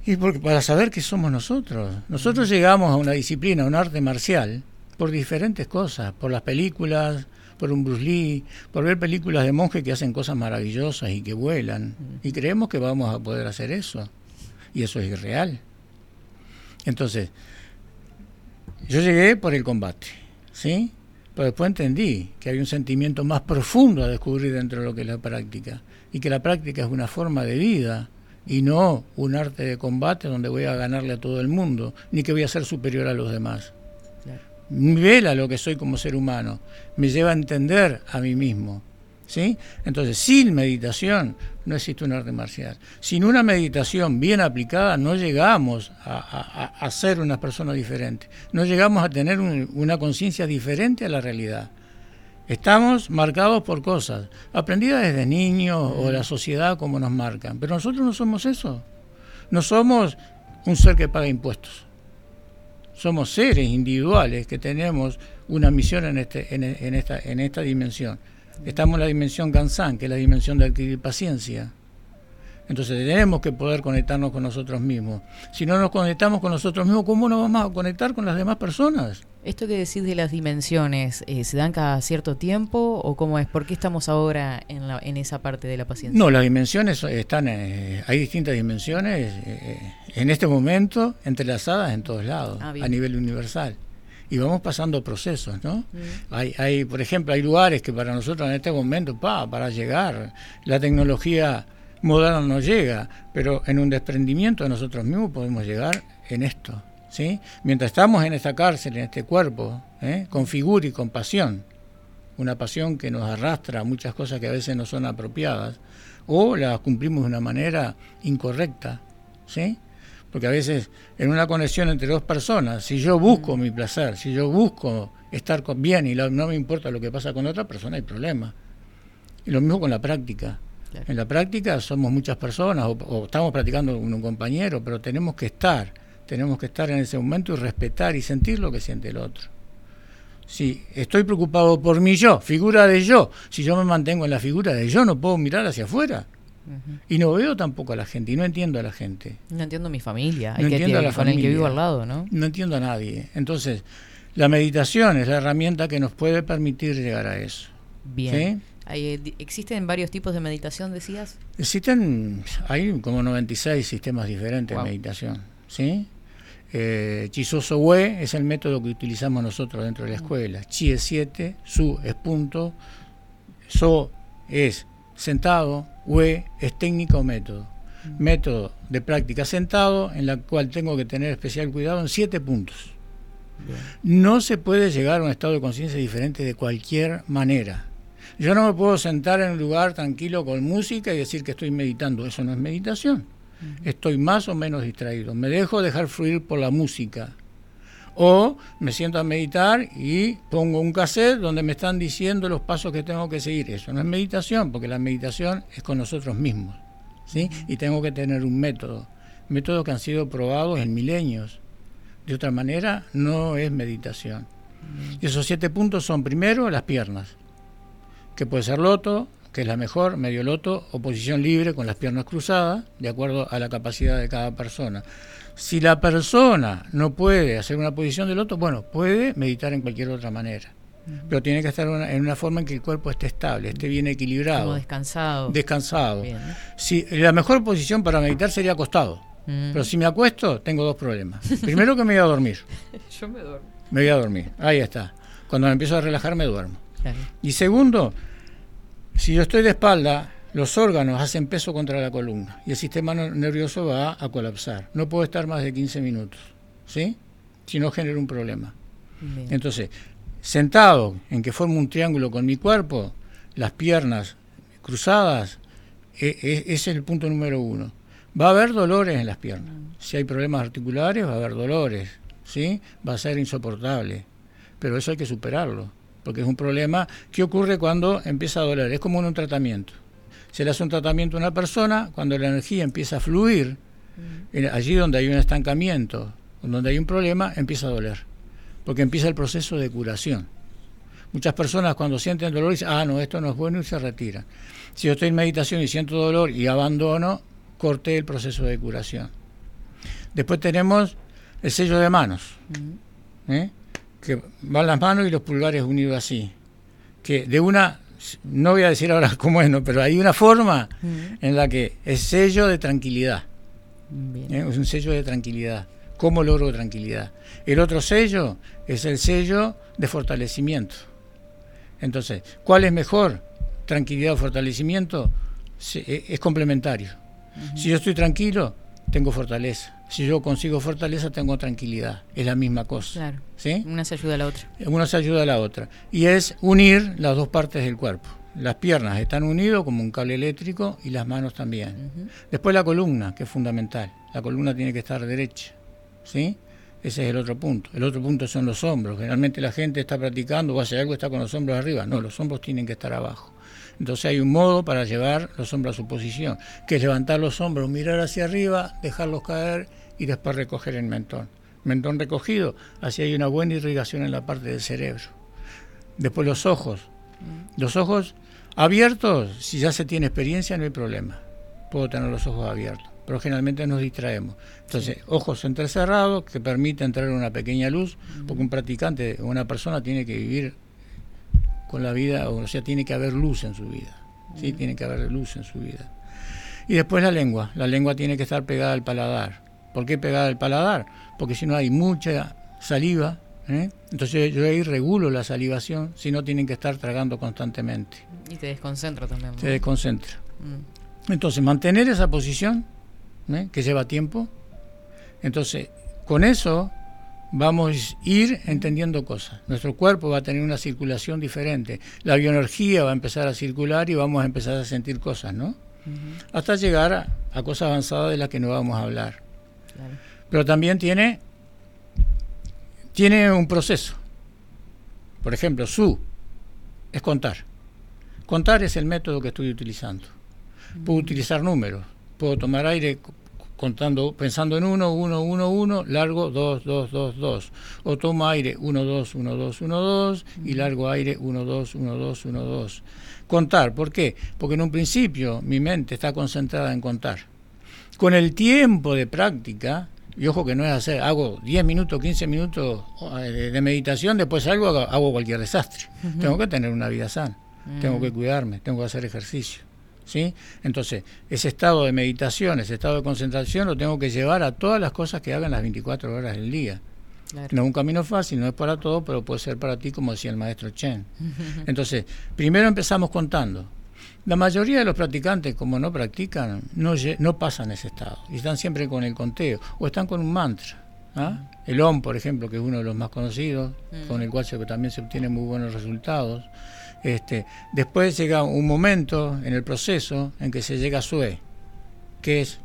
Y porque para saber qué somos nosotros. Nosotros llegamos a una disciplina, a un arte marcial, por diferentes cosas, por las películas, por un Bruce Lee, por ver películas de monjes que hacen cosas maravillosas y que vuelan. Y creemos que vamos a poder hacer eso. Y eso es irreal. Entonces, yo llegué por el combate, ¿sí? Pero después entendí que hay un sentimiento más profundo a descubrir dentro de lo que es la práctica. Y que la práctica es una forma de vida y no un arte de combate donde voy a ganarle a todo el mundo, ni que voy a ser superior a los demás. Me vela lo que soy como ser humano, me lleva a entender a mí mismo. ¿sí? Entonces, sin meditación no existe un arte marcial. Sin una meditación bien aplicada no llegamos a, ser una persona diferente, no llegamos a tener una conciencia diferente a la realidad. Estamos marcados por cosas, aprendidas desde niños o la sociedad como nos marcan, pero nosotros no somos eso. No somos un ser que paga impuestos. Somos seres individuales que tenemos una misión en, este, en, esta, en esta dimensión. Estamos en la dimensión Gansan, que es la dimensión de adquirir paciencia. Entonces tenemos que poder conectarnos con nosotros mismos. Si no nos conectamos con nosotros mismos, ¿cómo nos vamos a conectar con las demás personas? Esto que decís de las dimensiones, eh, ¿se dan cada cierto tiempo o cómo es? ¿Por qué estamos ahora en, la, en esa parte de la paciencia? No, las dimensiones están, eh, hay distintas dimensiones eh, en este momento entrelazadas en todos lados, ah, a nivel universal y vamos pasando procesos, ¿no? Mm. Hay, hay, por ejemplo, hay lugares que para nosotros en este momento, pa, para llegar, la tecnología moderna no llega, pero en un desprendimiento de nosotros mismos podemos llegar en esto, ¿sí? Mientras estamos en esta cárcel, en este cuerpo, ¿eh? con figura y con pasión, una pasión que nos arrastra a muchas cosas que a veces no son apropiadas, o las cumplimos de una manera incorrecta, ¿sí? Porque a veces en una conexión entre dos personas, si yo busco mm. mi placer, si yo busco estar bien y no me importa lo que pasa con otra persona, hay problema. Y lo mismo con la práctica. En la práctica somos muchas personas o, estamos practicando con un compañero, pero tenemos que estar, tenemos que estar en ese momento y respetar y sentir lo que siente el otro. Si estoy preocupado por mi yo, figura de yo, si yo me mantengo en la figura de yo, no puedo mirar hacia afuera. Y no veo tampoco a la gente, y no entiendo a la gente. No entiendo a mi familia, no entiendo a la familia, que vivo al lado, ¿no? No entiendo a nadie. Entonces, la meditación es la herramienta que nos puede permitir llegar a eso. Bien. ¿Existen varios tipos de meditación, decías? Existen, hay como 96 sistemas diferentes de meditación. ¿sí? Eh, Chisoso We es el método que utilizamos nosotros dentro de la escuela. Chi es 7, Su es punto, So es sentado, UE es técnico o método. Método de práctica sentado, en la cual tengo que tener especial cuidado en siete puntos. No se puede llegar a un estado de conciencia diferente de cualquier manera. Yo no me puedo sentar en un lugar tranquilo con música y decir que estoy meditando. Eso no es meditación. Estoy más o menos distraído. Me dejo dejar fluir por la música o me siento a meditar y pongo un cassette donde me están diciendo los pasos que tengo que seguir. Eso no es meditación, porque la meditación es con nosotros mismos. ¿sí? Y tengo que tener un método métodos que han sido probados en milenios. De otra manera, no es meditación. Y esos siete puntos son, primero, las piernas, que puede ser loto, que es la mejor, medio loto o posición libre con las piernas cruzadas, de acuerdo a la capacidad de cada persona. Si la persona no puede hacer una posición de loto, bueno, puede meditar en cualquier otra manera. Pero tiene que estar en una forma en que el cuerpo esté estable, esté bien equilibrado. Como descansado. Descansado. Si, la mejor posición para meditar sería acostado. Mm. Pero si me acuesto, tengo dos problemas. Primero que me voy a dormir. Yo me duermo. Me voy a dormir. Ahí está. Cuando me empiezo a relajar, me duermo. Y segundo, si yo estoy de espalda, los órganos hacen peso contra la columna y el sistema nervioso va a colapsar. No puedo estar más de 15 minutos, ¿sí? Si no genera un problema. Entonces, sentado en que formo un triángulo con mi cuerpo, las piernas cruzadas, e, e, ese es el punto número uno. Va a haber dolores en las piernas. Si hay problemas articulares, va a haber dolores, ¿sí? Va a ser insoportable. Pero eso hay que superarlo porque es un problema que ocurre cuando empieza a doler, es como en un tratamiento. Se le hace un tratamiento a una persona, cuando la energía empieza a fluir, mm. allí donde hay un estancamiento, donde hay un problema, empieza a doler, porque empieza el proceso de curación. Muchas personas cuando sienten dolor dicen, ah, no, esto no es bueno y se retiran. Si yo estoy en meditación y siento dolor y abandono, corté el proceso de curación. Después tenemos el sello de manos. Mm. ¿eh? Que van las manos y los pulgares unidos así. Que de una, no voy a decir ahora cómo es, ¿no? pero hay una forma en la que es sello de tranquilidad. ¿eh? Es un sello de tranquilidad. ¿Cómo logro tranquilidad? El otro sello es el sello de fortalecimiento. Entonces, ¿cuál es mejor? Tranquilidad o fortalecimiento e, es complementario. Si yo estoy tranquilo, tengo fortaleza. Si yo consigo fortaleza, tengo tranquilidad. Es la misma cosa. Claro. ¿sí? Una se ayuda a la otra. Una se ayuda a la otra. Y es unir las dos partes del cuerpo. Las piernas están unidas como un cable eléctrico y las manos también. Después la columna, que es fundamental. La columna tiene que estar derecha. ¿sí? Ese es el otro punto. El otro punto son los hombros. Generalmente la gente está practicando o hace algo está con los hombros arriba. No, los hombros tienen que estar abajo. Entonces hay un modo para llevar los hombros a su posición, que es levantar los hombros, mirar hacia arriba, dejarlos caer y después recoger el mentón. Mentón recogido, así hay una buena irrigación en la parte del cerebro. Después los ojos. Mm. Los ojos abiertos, si ya se tiene experiencia, no hay problema. Puedo tener los ojos abiertos, pero generalmente nos distraemos. Entonces, ojos entrecerrados que permite entrar una pequeña luz, porque un practicante, una persona tiene que vivir con la vida, o sea, tiene que haber luz en su vida. Sí, tiene que haber luz en su vida. Y después la lengua. La lengua tiene que estar pegada al paladar. ¿Por qué pegada al paladar? Porque si no hay mucha saliva, ¿eh? entonces yo ahí regulo la salivación, si no tienen que estar tragando constantemente. Y te desconcentra también. Te desconcentra. Mm. Entonces, mantener esa posición, ¿eh? que lleva tiempo, entonces, con eso vamos a ir entendiendo cosas. Nuestro cuerpo va a tener una circulación diferente. La bioenergía va a empezar a circular y vamos a empezar a sentir cosas, ¿no? Hasta llegar a, cosas avanzadas de las que no vamos a hablar. Pero también tiene, tiene un proceso. Por ejemplo, su es contar. Contar es el método que estoy utilizando. Puedo utilizar números, puedo tomar aire contando, pensando en uno, uno, uno, uno, largo, dos, dos, dos, dos. O tomo aire, uno, dos, uno, dos, uno, dos, y largo aire, uno, dos, uno, dos, uno, dos. Contar, ¿por qué? Porque en un principio mi mente está concentrada en contar. Con el tiempo de práctica, y ojo que no es hacer, hago 10 minutos, 15 minutos eh, de meditación, después salgo, hago cualquier desastre. Tengo que tener una vida sana, tengo que cuidarme, tengo que hacer ejercicio. ¿Sí? Entonces, ese estado de meditación, ese estado de concentración lo tengo que llevar a todas las cosas que hagan las 24 horas del día. No es un camino fácil, no es para todo, pero puede ser para ti, como decía el maestro Chen. Entonces, primero empezamos contando. La mayoría de los practicantes, como no practican, no, no pasan ese estado y están siempre con el conteo o están con un mantra. ¿ah? El OM, por ejemplo, que es uno de los más conocidos, mm. con el cual también se obtienen muy buenos resultados. Este, después llega un momento en el proceso en que se llega a SUE, que es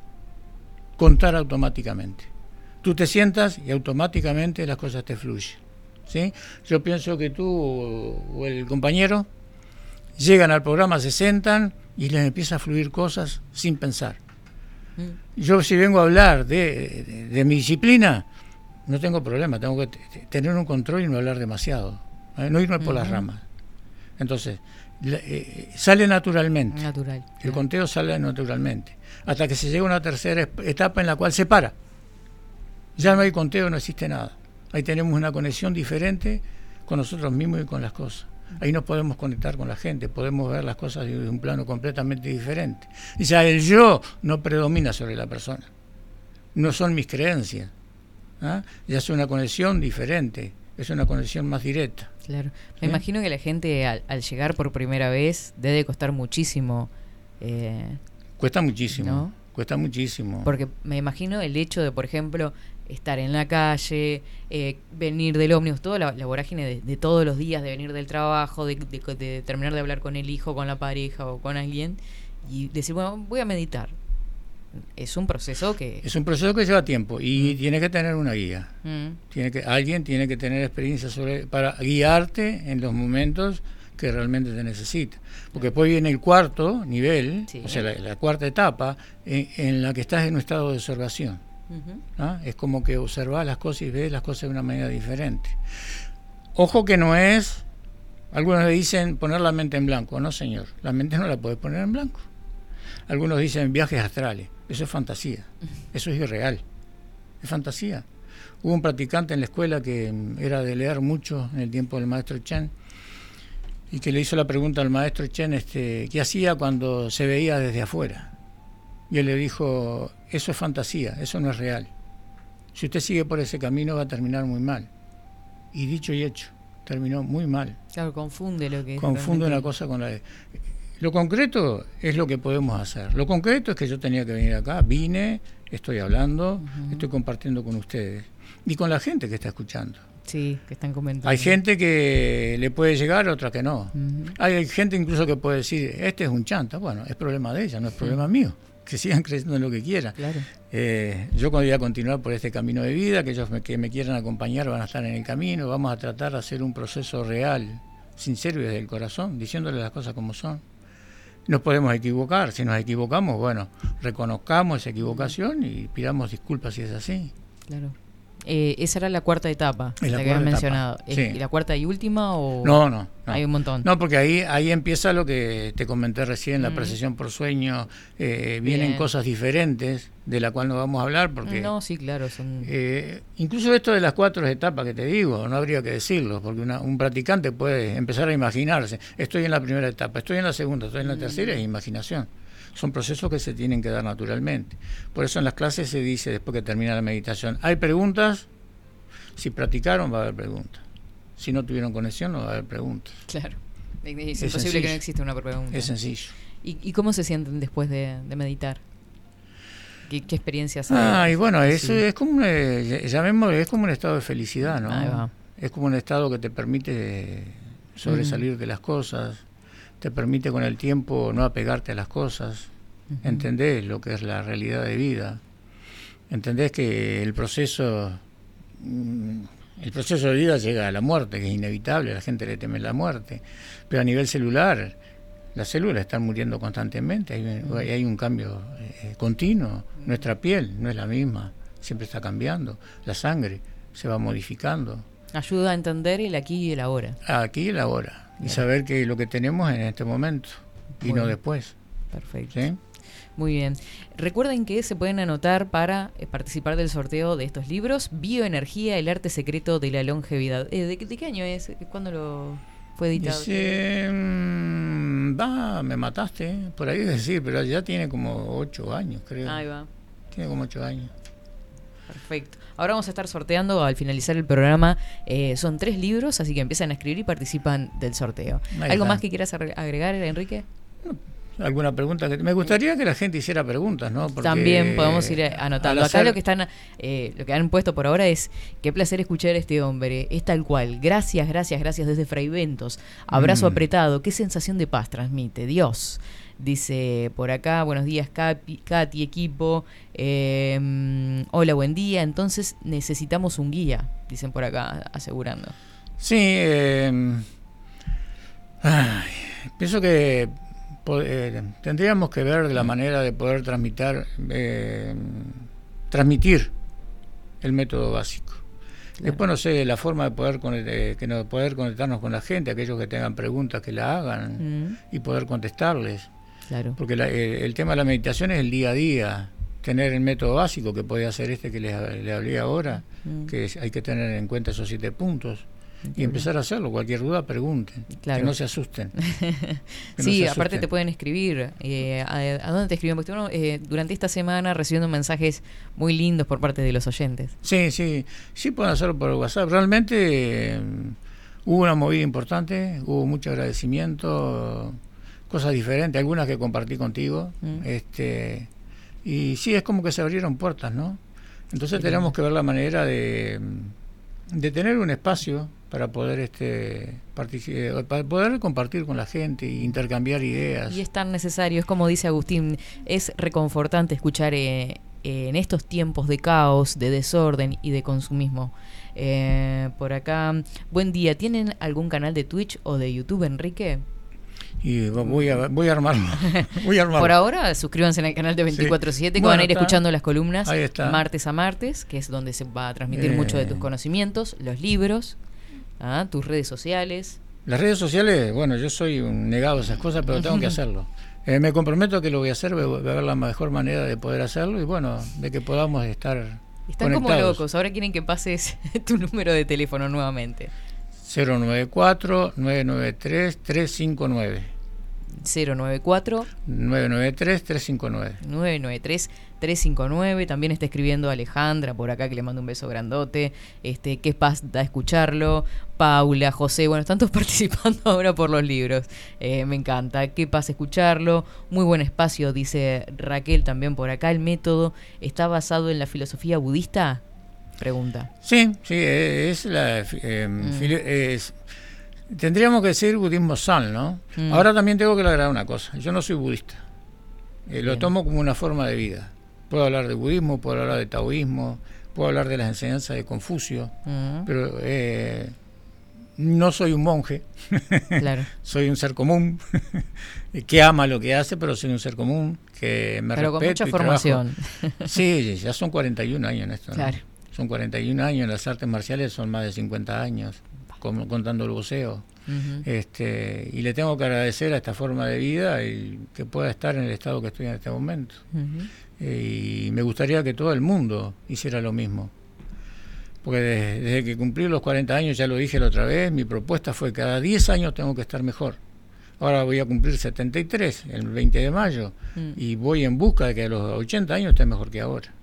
contar automáticamente. Tú te sientas y automáticamente las cosas te fluyen. ¿sí? Yo pienso que tú o el compañero llegan al programa, se sentan y les empieza a fluir cosas sin pensar. Mm. Yo si vengo a hablar de, mi disciplina, no tengo problema, tengo que tener un control y no hablar demasiado, ¿eh? no irme por las ramas. Entonces, eh, sale naturalmente. Natural. El conteo sale naturalmente. Hasta que se llega a una tercera etapa en la cual se para. Ya no hay conteo, no existe nada. Ahí tenemos una conexión diferente con nosotros mismos y con las cosas. Ahí nos podemos conectar con la gente, podemos ver las cosas de un plano completamente diferente. Y ya el yo no predomina sobre la persona. No son mis creencias. ¿ah? Ya es una conexión diferente, es una conexión más directa. Claro. Me imagino que la gente al, llegar por primera vez debe costar muchísimo. Eh, cuesta muchísimo. Cuesta muchísimo. Porque me imagino el hecho de, por ejemplo, estar en la calle, eh, venir del ómnibus, toda la, vorágine de, todos los días, de venir del trabajo, de, terminar de hablar con el hijo, con la pareja o con alguien y decir, bueno, voy a meditar. Es un proceso que... Es un proceso que lleva tiempo y mm. tiene que tener una guía. Mm. Tiene que, alguien tiene que tener experiencia sobre, para guiarte en los momentos que realmente te necesita. Porque después viene el cuarto nivel, o sea, la, cuarta etapa, en, en, la que estás en un estado de observación. Es como que observas las cosas y ves las cosas de una manera diferente. Ojo que no es, algunos le dicen poner la mente en blanco, no señor, la mente no la puedes poner en blanco. Algunos dicen viajes astrales, eso es fantasía, eso es irreal, es fantasía. Hubo un practicante en la escuela que mm, era de leer mucho en el tiempo del maestro Chen y que le hizo la pregunta al maestro Chen este, qué hacía cuando se veía desde afuera. Y él le dijo, eso es fantasía, eso no es real. Si usted sigue por ese camino va a terminar muy mal. Y dicho y hecho, terminó muy mal. Claro, confunde lo que. Confunde una cosa con la... Lo concreto es lo que podemos hacer. Lo concreto es que yo tenía que venir acá, vine, estoy hablando, estoy compartiendo con ustedes y con la gente que está escuchando. Sí, que están comentando. Hay gente que le puede llegar, otra que no. Hay gente incluso que puede decir, este es un chanta. Bueno, es problema de ella, no es problema mío que sigan creciendo en lo que quieran. Eh, yo voy a continuar por este camino de vida, que ellos que me quieran acompañar van a estar en el camino, vamos a tratar de hacer un proceso real, sincero y desde el corazón, diciéndole las cosas como son. Nos podemos equivocar, si nos equivocamos, bueno, reconozcamos esa equivocación y pidamos disculpas si es así. Claro. Eh, esa era la cuarta etapa, la, que habían mencionado. ¿Y la cuarta y última o...? No, no, Hay un montón. No, porque ahí, ahí empieza lo que te comenté recién, la precesión por sueño. Eh, vienen cosas diferentes de la cual no vamos a hablar porque... No, sí, claro. Eh, incluso esto de las cuatro etapas que te digo, no habría que decirlo, porque un practicante puede empezar a imaginarse. Estoy en la primera etapa, estoy en la segunda, estoy en la tercera, es imaginación son procesos que se tienen que dar naturalmente. Por eso en las clases se dice, después que termina la meditación, hay preguntas, si practicaron va a haber preguntas, si no tuvieron conexión no va a haber preguntas. Claro, es, imposible que no exista una pregunta. Es sencillo. ¿Y, cómo se sienten después de, meditar? ¿Qué, experiencias hay? Ah, y bueno, es, es, como un, eh, es como un estado de felicidad, ¿no? Es como un estado que te permite sobresalir de las cosas, te permite con el tiempo no apegarte a las cosas, entendés lo que es la realidad de vida, entendés que el proceso, mm, el proceso de vida llega a la muerte, que es inevitable, la gente le teme la muerte, pero a nivel celular, las células están muriendo constantemente, hay, hay un cambio eh, continuo, nuestra piel no es la misma, siempre está cambiando, la sangre se va modificando. Ayuda a entender el aquí y el ahora. Aquí y el ahora y saber que lo que tenemos en este momento y no después. Perfecto. Muy bien. Recuerden que se pueden anotar para eh, participar del sorteo de estos libros, Bioenergía, el arte secreto de la longevidad. Eh, ¿de, qué año es? ¿Cuándo lo fue editado? Mm, va, me mataste, por ahí decir, pero ya tiene como ocho años, creo. Ahí va. Tiene como ocho años. Perfecto. Ahora vamos a estar sorteando al finalizar el programa. Eh, son tres libros, así que empiezan a escribir y participan del sorteo. ¿Algo más que quieras agregar, Enrique? alguna pregunta que me gustaría que la gente hiciera preguntas no también podemos ir anotando acá lo que están eh, lo que han puesto por ahora es qué placer escuchar a este hombre es tal cual gracias gracias gracias desde Fraiventos abrazo mm. apretado qué sensación de paz transmite Dios Dice por acá, buenos días Katy, equipo. Em, hola, buen día. Entonces necesitamos un guía, dicen por acá, asegurando. Sí, em, pienso que eh, tendríamos que ver la manera de poder transmitir, eh, transmitir el método básico. Después no sé, la forma de poder, que no, poder conectarnos con la gente, aquellos que tengan preguntas que la hagan mm. y poder contestarles. Claro. Porque el, tema de la meditación es el día a día, tener el método básico que puede hacer este que le, le hablé ahora, mm. que hay que tener en cuenta esos siete puntos y empezar a hacerlo. Cualquier duda, pregunten. Que no se asusten. sí, aparte te pueden escribir. Eh, a, dónde te escriben? Porque eh, durante esta semana recibiendo mensajes muy lindos por parte de los oyentes. Sí, sí. Sí pueden hacerlo por WhatsApp. Realmente mm, hubo una movida importante, hubo mucho agradecimiento, cosas diferentes, algunas que compartí contigo. Mm. este Y sí, es como que se abrieron puertas, ¿no? Entonces tenemos que ver la manera de, de tener un espacio para poder este eh, para poder compartir con la gente e intercambiar ideas. Y es tan necesario, es como dice Agustín, es reconfortante escuchar eh, en estos tiempos de caos, de desorden y de consumismo. Eh, por acá, buen día, ¿tienen algún canal de Twitch o de YouTube, Enrique? Y voy a, voy a armarlo. Voy a Por ahora, suscríbanse el canal de 24-7 que van a ir escuchando las columnas martes a martes, que es donde se va a transmitir mucho de tus conocimientos, los libros. ¿Ah? tus redes sociales. Las redes sociales, bueno, yo soy un negado a esas cosas, pero tengo que hacerlo. Eh, me comprometo que lo voy a hacer, voy a ver la mejor manera de poder hacerlo y bueno, de que podamos estar. Están como locos, ahora quieren que pases tu número de teléfono nuevamente. 094-993-359. 094 993 359 993 359 también está escribiendo Alejandra por acá que le mando un beso grandote. Este qué paz da escucharlo. Paula José bueno están todos participando ahora por los libros. Eh, me encanta. Qué paz escucharlo. Muy buen espacio dice Raquel también por acá. El método está basado en la filosofía budista pregunta. Sí sí es la eh, mm. es Tendríamos que decir budismo sal, ¿no? Mm. Ahora también tengo que agregar una cosa. Yo no soy budista. Eh, lo tomo como una forma de vida. Puedo hablar de budismo, puedo hablar de taoísmo, puedo hablar de las enseñanzas de Confucio, mm. pero eh, no soy un monje. Claro. soy un ser común que ama lo que hace, pero soy un ser común que me pero con mucha formación. sí, ya son 41 años en esto. Claro. Son 41 años, en las artes marciales son más de 50 años contando el buceo. este, y le tengo que agradecer a esta forma de vida y que pueda estar en el estado que estoy en este momento. Eh, y me gustaría que todo el mundo hiciera lo mismo. Porque desde, que cumplí los 40 años, ya lo dije la otra vez, mi propuesta fue cada 10 años tengo que estar mejor. Ahora voy a cumplir 73, el 20 de mayo, mm. y voy en busca de que a los 80 años esté mejor que ahora.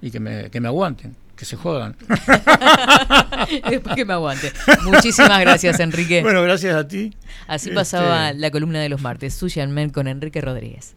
Y que me, que me aguanten que se jodan. Después que me aguante. Muchísimas gracias, Enrique. Bueno, gracias a ti. Así pasaba este, la columna de los martes, Sushi Men con Enrique Rodríguez.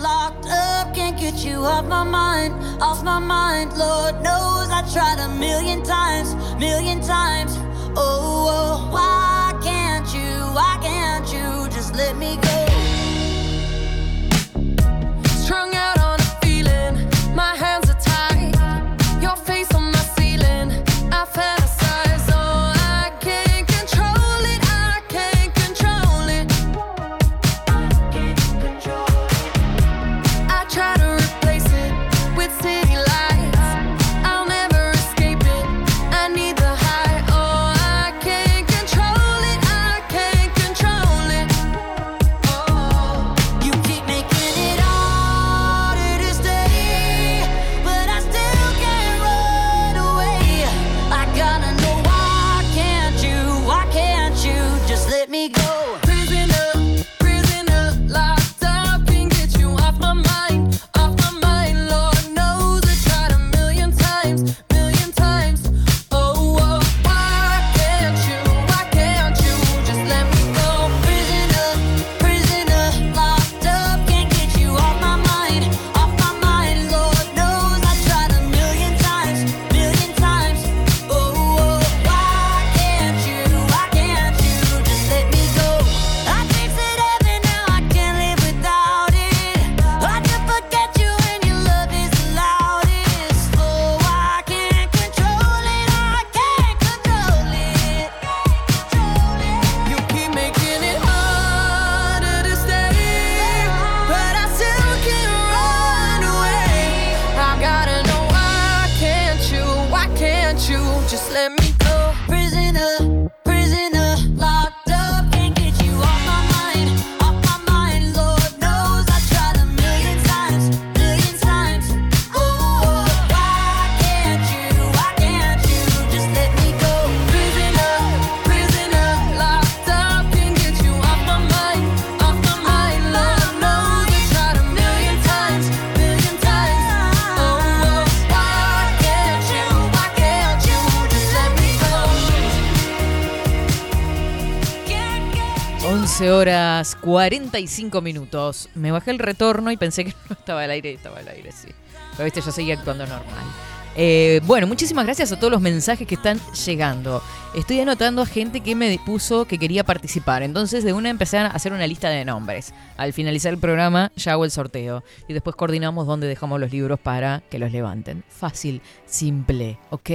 Locked up, can't get you off my mind, off my mind. Lord knows I tried a million times, million times. Oh, oh why can't you, why can't you just let me go? 12 horas 45 minutos. Me bajé el retorno y pensé que no estaba al aire. Estaba al aire, sí. Pero viste, yo seguía actuando normal. Eh, bueno, muchísimas gracias a todos los mensajes que están llegando. Estoy anotando a gente que me puso que quería participar. Entonces, de una empecé a hacer una lista de nombres. Al finalizar el programa, ya hago el sorteo. Y después coordinamos dónde dejamos los libros para que los levanten. Fácil, simple, ¿ok?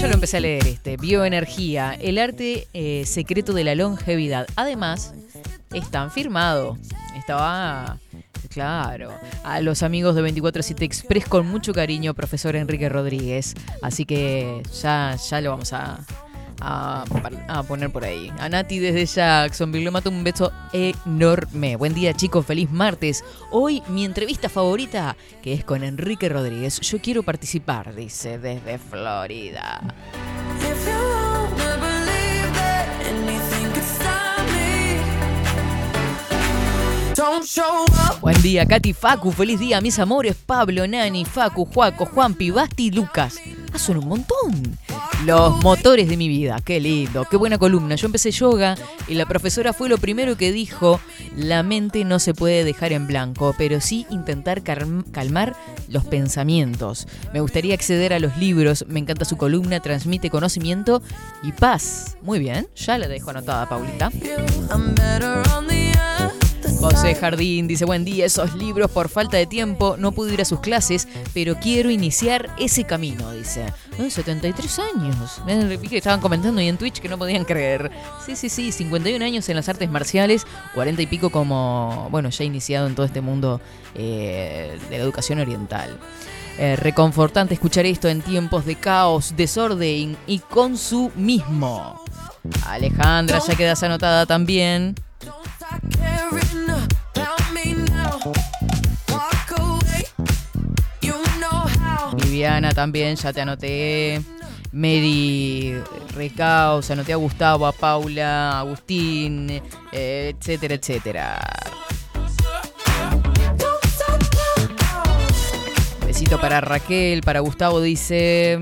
Yo lo empecé a leer este. Bioenergía, el arte eh, secreto de la longevidad. Además, están firmados. Estaba. Claro, a los amigos de 247 Express con mucho cariño, profesor Enrique Rodríguez. Así que ya, ya lo vamos a, a, poner por ahí. A Nati desde Jacksonville le mato un beso enorme. Buen día chicos, feliz martes. Hoy mi entrevista favorita, que es con Enrique Rodríguez. Yo quiero participar, dice, desde Florida. Buen día, Katy Facu. Feliz día, mis amores. Pablo, Nani, Facu, Juaco, Juanpi, Basti y Lucas. Ah, son un montón. Los motores de mi vida. Qué lindo, qué buena columna. Yo empecé yoga y la profesora fue lo primero que dijo. La mente no se puede dejar en blanco, pero sí intentar calmar los pensamientos. Me gustaría acceder a los libros. Me encanta su columna, transmite conocimiento y paz. Muy bien, ya la dejo anotada, Paulita. José Jardín dice, buen día, esos libros por falta de tiempo, no pude ir a sus clases, pero quiero iniciar ese camino, dice. 73 años. que estaban comentando y en Twitch que no podían creer. Sí, sí, sí, 51 años en las artes marciales, 40 y pico como, bueno, ya iniciado en todo este mundo eh, de la educación oriental. Eh, reconfortante escuchar esto en tiempos de caos, desorden y consumismo. Alejandra, ya quedas anotada también. Viviana también, ya te anoté. Mary Recaus, anoté a Gustavo, a Paula, a Agustín, eh, etcétera, etcétera. Besito para Raquel, para Gustavo dice...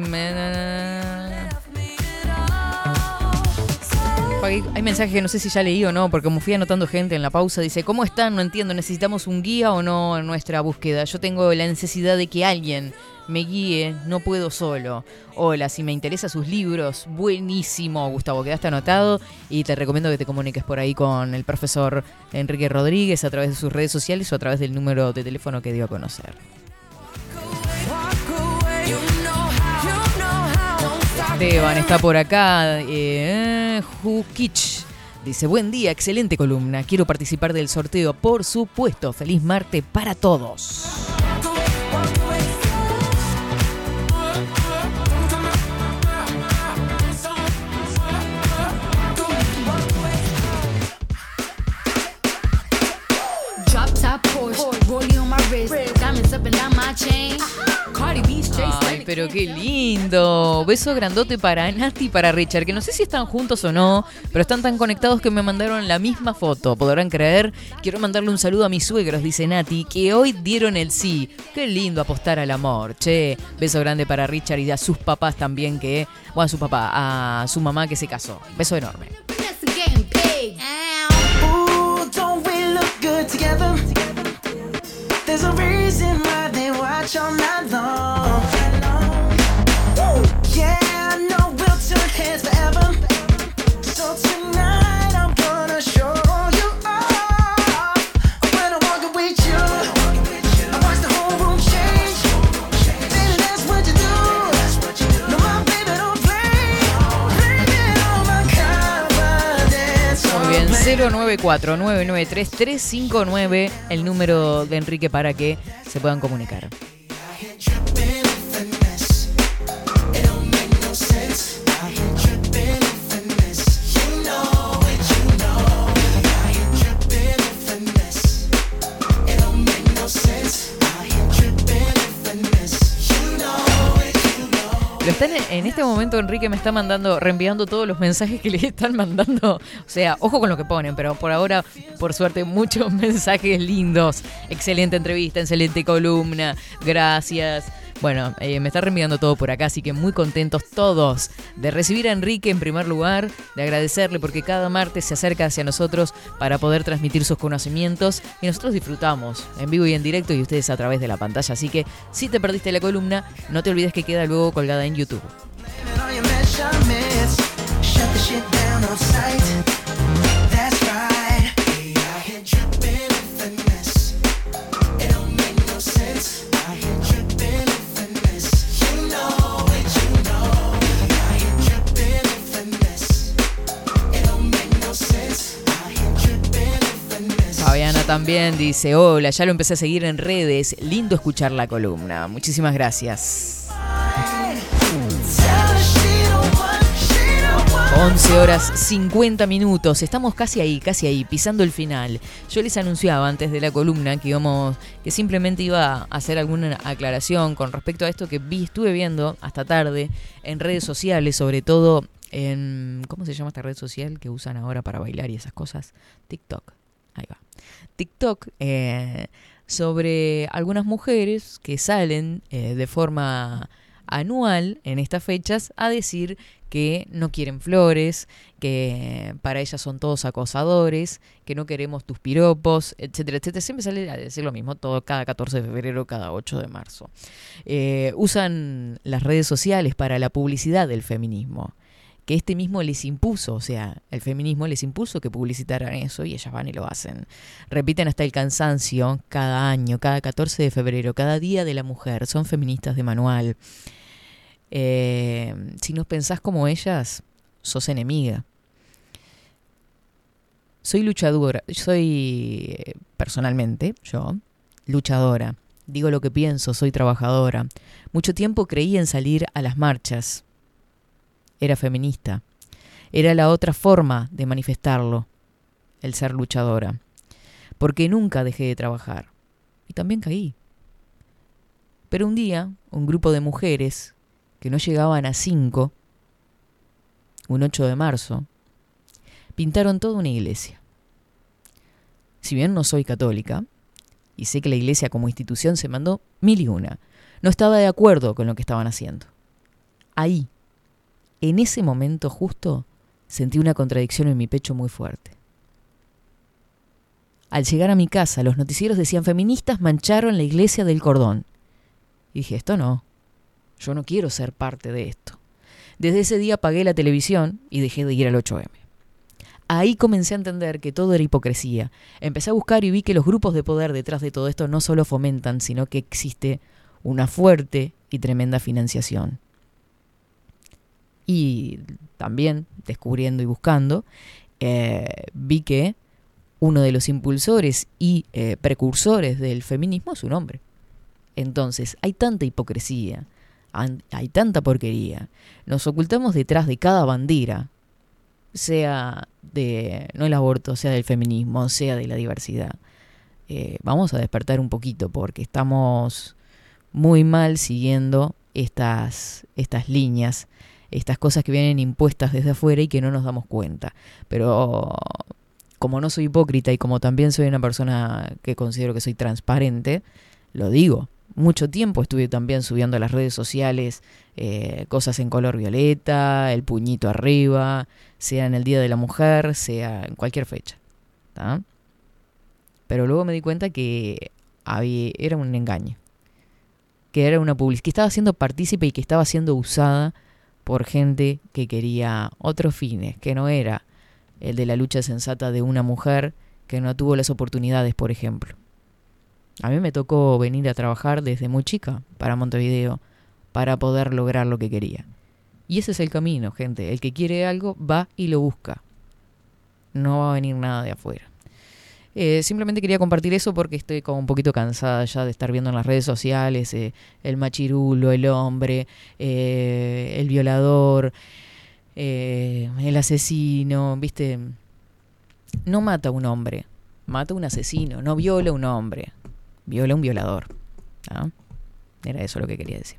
Hay mensajes que no sé si ya leí o no, porque como fui anotando gente en la pausa, dice, ¿cómo están? No entiendo, ¿necesitamos un guía o no en nuestra búsqueda? Yo tengo la necesidad de que alguien me guíe, no puedo solo. Hola, si me interesa sus libros, buenísimo, Gustavo, quedaste anotado y te recomiendo que te comuniques por ahí con el profesor Enrique Rodríguez a través de sus redes sociales o a través del número de teléfono que dio a conocer. Esteban está por acá. Eh, Jukich dice: Buen día, excelente columna. Quiero participar del sorteo, por supuesto. Feliz Marte para todos. Pero qué lindo. Beso grandote para Nati y para Richard, que no sé si están juntos o no, pero están tan conectados que me mandaron la misma foto. Podrán creer. Quiero mandarle un saludo a mis suegros, dice Nati, que hoy dieron el sí. Qué lindo apostar al amor. Che, beso grande para Richard y a sus papás también que, bueno, a su papá, a su mamá que se casó. Beso enorme. There's a reason why they watch all night long. 094-993-359, el número de Enrique para que se puedan comunicar. En este momento, Enrique me está mandando, reenviando todos los mensajes que le están mandando. O sea, ojo con lo que ponen, pero por ahora, por suerte, muchos mensajes lindos. Excelente entrevista, excelente columna. Gracias. Bueno, eh, me está reenviando todo por acá, así que muy contentos todos de recibir a Enrique en primer lugar, de agradecerle porque cada martes se acerca hacia nosotros para poder transmitir sus conocimientos y nosotros disfrutamos en vivo y en directo y ustedes a través de la pantalla. Así que si te perdiste la columna, no te olvides que queda luego colgada en YouTube. También dice, hola, ya lo empecé a seguir en redes, lindo escuchar la columna. Muchísimas gracias. 11 horas 50 minutos, estamos casi ahí, casi ahí, pisando el final. Yo les anunciaba antes de la columna que íbamos, que simplemente iba a hacer alguna aclaración con respecto a esto que vi, estuve viendo hasta tarde en redes sociales, sobre todo en, ¿cómo se llama esta red social que usan ahora para bailar y esas cosas? TikTok. Ahí va. TikTok eh, sobre algunas mujeres que salen eh, de forma anual en estas fechas a decir que no quieren flores, que para ellas son todos acosadores, que no queremos tus piropos, etcétera, etcétera. Siempre sale a decir lo mismo, todo cada 14 de febrero, cada 8 de marzo. Eh, usan las redes sociales para la publicidad del feminismo que este mismo les impuso, o sea, el feminismo les impuso que publicitaran eso y ellas van y lo hacen. Repiten hasta el cansancio cada año, cada 14 de febrero, cada día de la mujer, son feministas de manual. Eh, si no pensás como ellas, sos enemiga. Soy luchadora, soy eh, personalmente, yo, luchadora. Digo lo que pienso, soy trabajadora. Mucho tiempo creí en salir a las marchas era feminista. Era la otra forma de manifestarlo, el ser luchadora. Porque nunca dejé de trabajar. Y también caí. Pero un día, un grupo de mujeres, que no llegaban a cinco, un 8 de marzo, pintaron toda una iglesia. Si bien no soy católica, y sé que la iglesia como institución se mandó mil y una, no estaba de acuerdo con lo que estaban haciendo. Ahí, en ese momento justo sentí una contradicción en mi pecho muy fuerte. Al llegar a mi casa, los noticieros decían feministas mancharon la iglesia del cordón. Y dije, esto no, yo no quiero ser parte de esto. Desde ese día apagué la televisión y dejé de ir al 8M. Ahí comencé a entender que todo era hipocresía. Empecé a buscar y vi que los grupos de poder detrás de todo esto no solo fomentan, sino que existe una fuerte y tremenda financiación y también descubriendo y buscando, eh, vi que uno de los impulsores y eh, precursores del feminismo es un hombre. Entonces, hay tanta hipocresía, hay tanta porquería. Nos ocultamos detrás de cada bandera, sea de, no el aborto, sea del feminismo, sea de la diversidad. Eh, vamos a despertar un poquito porque estamos muy mal siguiendo estas, estas líneas estas cosas que vienen impuestas desde afuera y que no nos damos cuenta. Pero como no soy hipócrita y como también soy una persona que considero que soy transparente, lo digo. Mucho tiempo estuve también subiendo a las redes sociales eh, cosas en color violeta, el puñito arriba, sea en el Día de la Mujer, sea en cualquier fecha. Pero luego me di cuenta que había, era un engaño. Que era una publicidad, que estaba siendo partícipe y que estaba siendo usada por gente que quería otros fines, que no era el de la lucha sensata de una mujer que no tuvo las oportunidades, por ejemplo. A mí me tocó venir a trabajar desde muy chica para Montevideo para poder lograr lo que quería. Y ese es el camino, gente. El que quiere algo va y lo busca. No va a venir nada de afuera. Eh, simplemente quería compartir eso porque estoy como un poquito cansada ya de estar viendo en las redes sociales eh, el machirulo, el hombre, eh, el violador, el asesino, ¿viste? No mata a un hombre, mata a un asesino, no viola a un hombre, viola a un violador. Era eso lo que quería decir.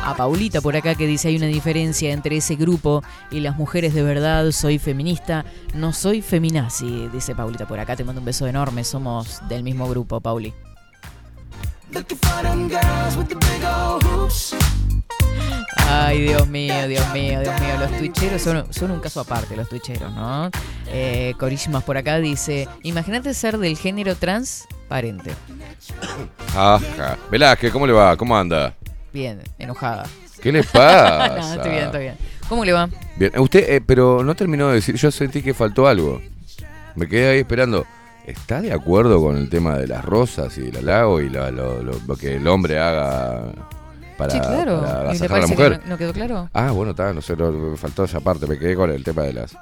a Paulita por acá que dice hay una diferencia entre ese grupo y las mujeres de verdad. Soy feminista, no soy feminazi, dice Paulita por acá. Te mando un beso enorme. Somos del mismo grupo, Pauli. Ay, Dios mío, Dios mío, Dios mío. Los twitcheros son, un caso aparte, los twitcheros, ¿no? Eh, por acá dice: Imagínate ser del género transparente. Ajá. Velázquez, ¿cómo le va? ¿Cómo anda? Bien, enojada. ¿Qué le pasa? no, estoy bien, estoy bien. ¿Cómo le va? Bien, usted, eh, pero no terminó de decir, yo sentí que faltó algo. Me quedé ahí esperando. ¿Está de acuerdo con el tema de las rosas y el halago y lo, que el hombre haga para, sí, claro. para a la mujer? no, quedó claro? Ah, bueno, está, no sé, me faltó esa parte, me quedé con el tema de las...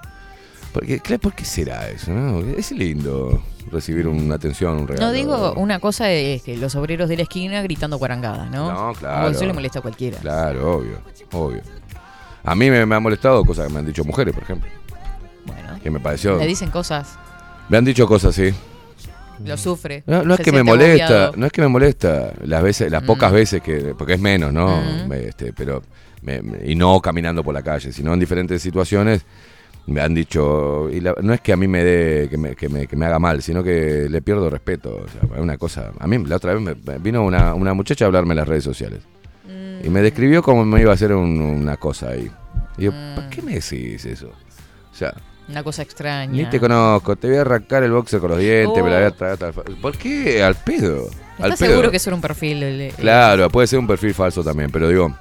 Porque, ¿Por qué será eso? No? Es lindo recibir una atención, un regalo. No digo, una cosa es que los obreros de la esquina gritando cuarangadas, ¿no? No, claro. Eso le molesta a cualquiera. Claro, obvio, obvio. A mí me, me ha molestado cosas que me han dicho mujeres, por ejemplo. Bueno. Que me pareció... Le dicen cosas me han dicho cosas, sí. Lo sufre. No, es que me molesta, no es que me molesta. Las veces, las pocas mm. veces que, porque es menos, ¿no? Mm. Este, pero y no caminando por la calle, sino en diferentes situaciones me han dicho y no es que a mí me dé que me, que me, que me haga mal, sino que le pierdo respeto. es una cosa. A mí la otra vez me, vino una, una, muchacha a hablarme en las redes sociales y me mm. describió cómo me iba a hacer una cosa ahí. Y yo, ¿por qué me decís eso? O sea, una cosa extraña. Ni te conozco, te voy a arrancar el boxer con los dientes, me la voy a traer hasta ¿Por qué? Al pedo. ¿Estás seguro que era un perfil? claro, puede ser un perfil falso también, pero digo,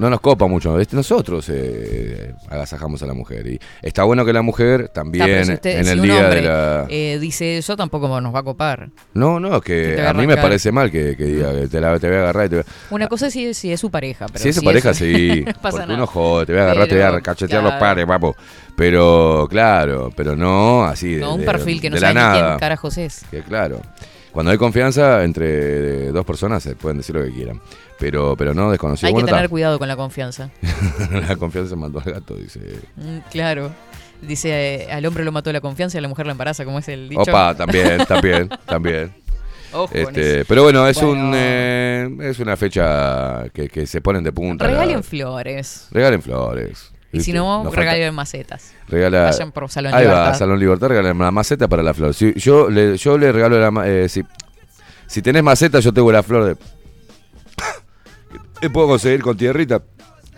no nos copa mucho. Nosotros eh, agasajamos a la mujer. Y está bueno que la mujer también en el día de la. Eh, dice eso, tampoco nos va a copar. No, no, que a, mí me parece mal que, diga que te, la, te voy a agarrar y te voy a... Una cosa es si, si, es su pareja. Pero si es su pareja, sí. porque uno jode, te voy a agarrar, te voy a cachetear los pares, papo. Pero, claro, pero no así. No, un perfil que no sabe quién carajos es. Que claro. Cuando hay confianza entre dos personas se pueden decir lo que quieran. Pero, pero no desconocido. Hay que tener cuidado con la confianza. la confianza mató al gato, dice. Mm, claro. Dice, eh, al hombre lo mató la confianza y a la mujer la embaraza, como es el dicho. Opa, también, también, también. Ojo este, pero bueno, es un eh, es una fecha que, que, se ponen de punta. Regalen flores. Regalen flores. Y si no, regalen macetas. Regala, Vayan por Salón ahí Libertad. va, Salón Libertad, regalen la maceta para la flor. Si, yo, le, yo le regalo la eh, si, si tenés maceta, yo tengo la flor de. ¿Puedo conseguir con tierrita?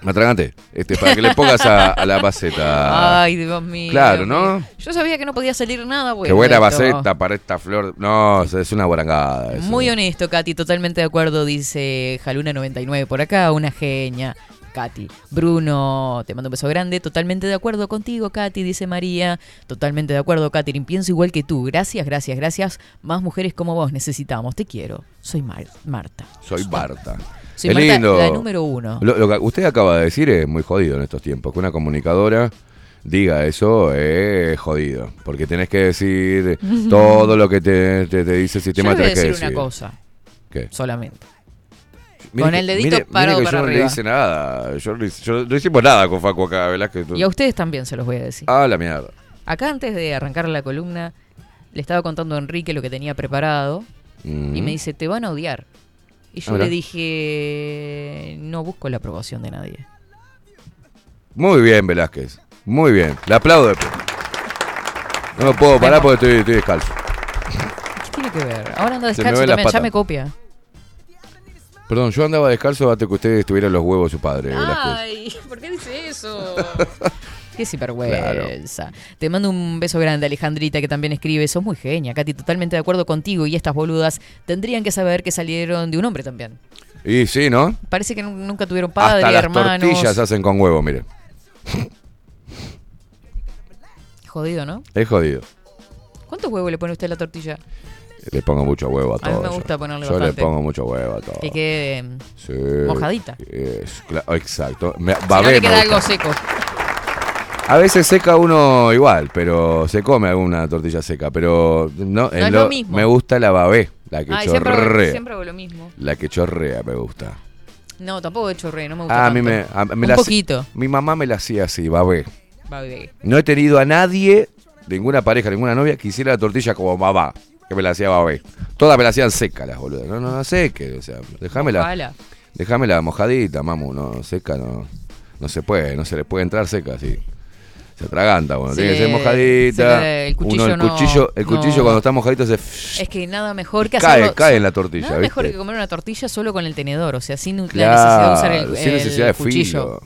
Matragante, este, para que le pongas a, la maceta. Ay, Dios mío. Claro, ¿no? Yo sabía que no podía salir nada bueno. Qué buena maceta para esta flor. No, es una guarangada. Muy honesto, Katy, totalmente de acuerdo, dice Jaluna99 por acá, una genia. Katy. Bruno, te mando un beso grande. Totalmente de acuerdo contigo, Katy, dice María. Totalmente de acuerdo, Katy. Pienso igual que tú. Gracias, gracias, gracias. Más mujeres como vos necesitamos. Te quiero. Soy Marta. Soy Marta. Soy Marta, lindo. la número uno. Lo, que usted acaba de decir es muy jodido en estos tiempos. Que una comunicadora diga eso es jodido. Porque tenés que decir todo lo que te, dice el sistema. Yo voy decir, decir una cosa. ¿Qué? Solamente con el dedito mire, parado mire que yo no le hice nada. Yo, no hicimos nada con Facu acá, Velázquez. Y a ustedes también se los voy a decir. Ah, la mierda. Acá antes de arrancar la columna, le estaba contando a Enrique lo que tenía preparado. Y me dice, te van a odiar. Y yo le dije, no busco la aprobación de nadie. Muy bien, Velázquez. Muy bien. Le aplaudo. No me puedo parar porque estoy, estoy descalzo. ¿Qué tiene que ver? Ahora anda descalzo también, ya me copia. Perdón, yo andaba descalzo hasta que usted estuviera los huevos de su padre. Ay, ¿por qué dice eso? Qué sinvergüenza. Te mando un beso grande, Alejandrita, que también escribe. Sos muy genia, Katy, totalmente de acuerdo contigo. Y estas boludas tendrían que saber que salieron de un hombre también. Y sí, ¿no? Parece que nunca tuvieron padre, Hasta las tortillas hacen con huevo, mire. Jodido, ¿no? Es jodido. ¿Cuántos huevos le pone usted a la tortilla? Le pongo mucho huevo a todo. A mí me gusta ponerle yo le pongo mucho huevo a todo. Que sí, mojadita. Es, exacto. Me, si no le queda algo seco. A veces seca uno igual, pero se come alguna tortilla seca, pero no, no es lo, mismo. Me gusta la babé, la que Ay, chorrea. Siempre, siempre, hago lo mismo. La que chorrea me gusta. No, tampoco de chorrea, no me gusta. Ah, a mí me, a, Un poquito. Mi mamá me la hacía así, babé. Babé. No he tenido a nadie, ninguna pareja, ninguna novia, que hiciera la tortilla como babá. Que me la hacía babé. Todas me la hacían seca las boludas. No, no, no seque. O sea, déjamela. Déjamela mojadita, mamu. No, seca no. No se puede, no se le puede entrar seca así. Se atraganta, bueno, tiene que ser mojadita. el cuchillo, Uno, el cuchillo, el cuchillo cuando está mojadito se. Es que nada mejor que cae, hacerlo. Cae en la tortilla. Nada mejor que comer una tortilla solo con el tenedor, o sea, sin la necesidad de usar el, sin necesidad de cuchillo.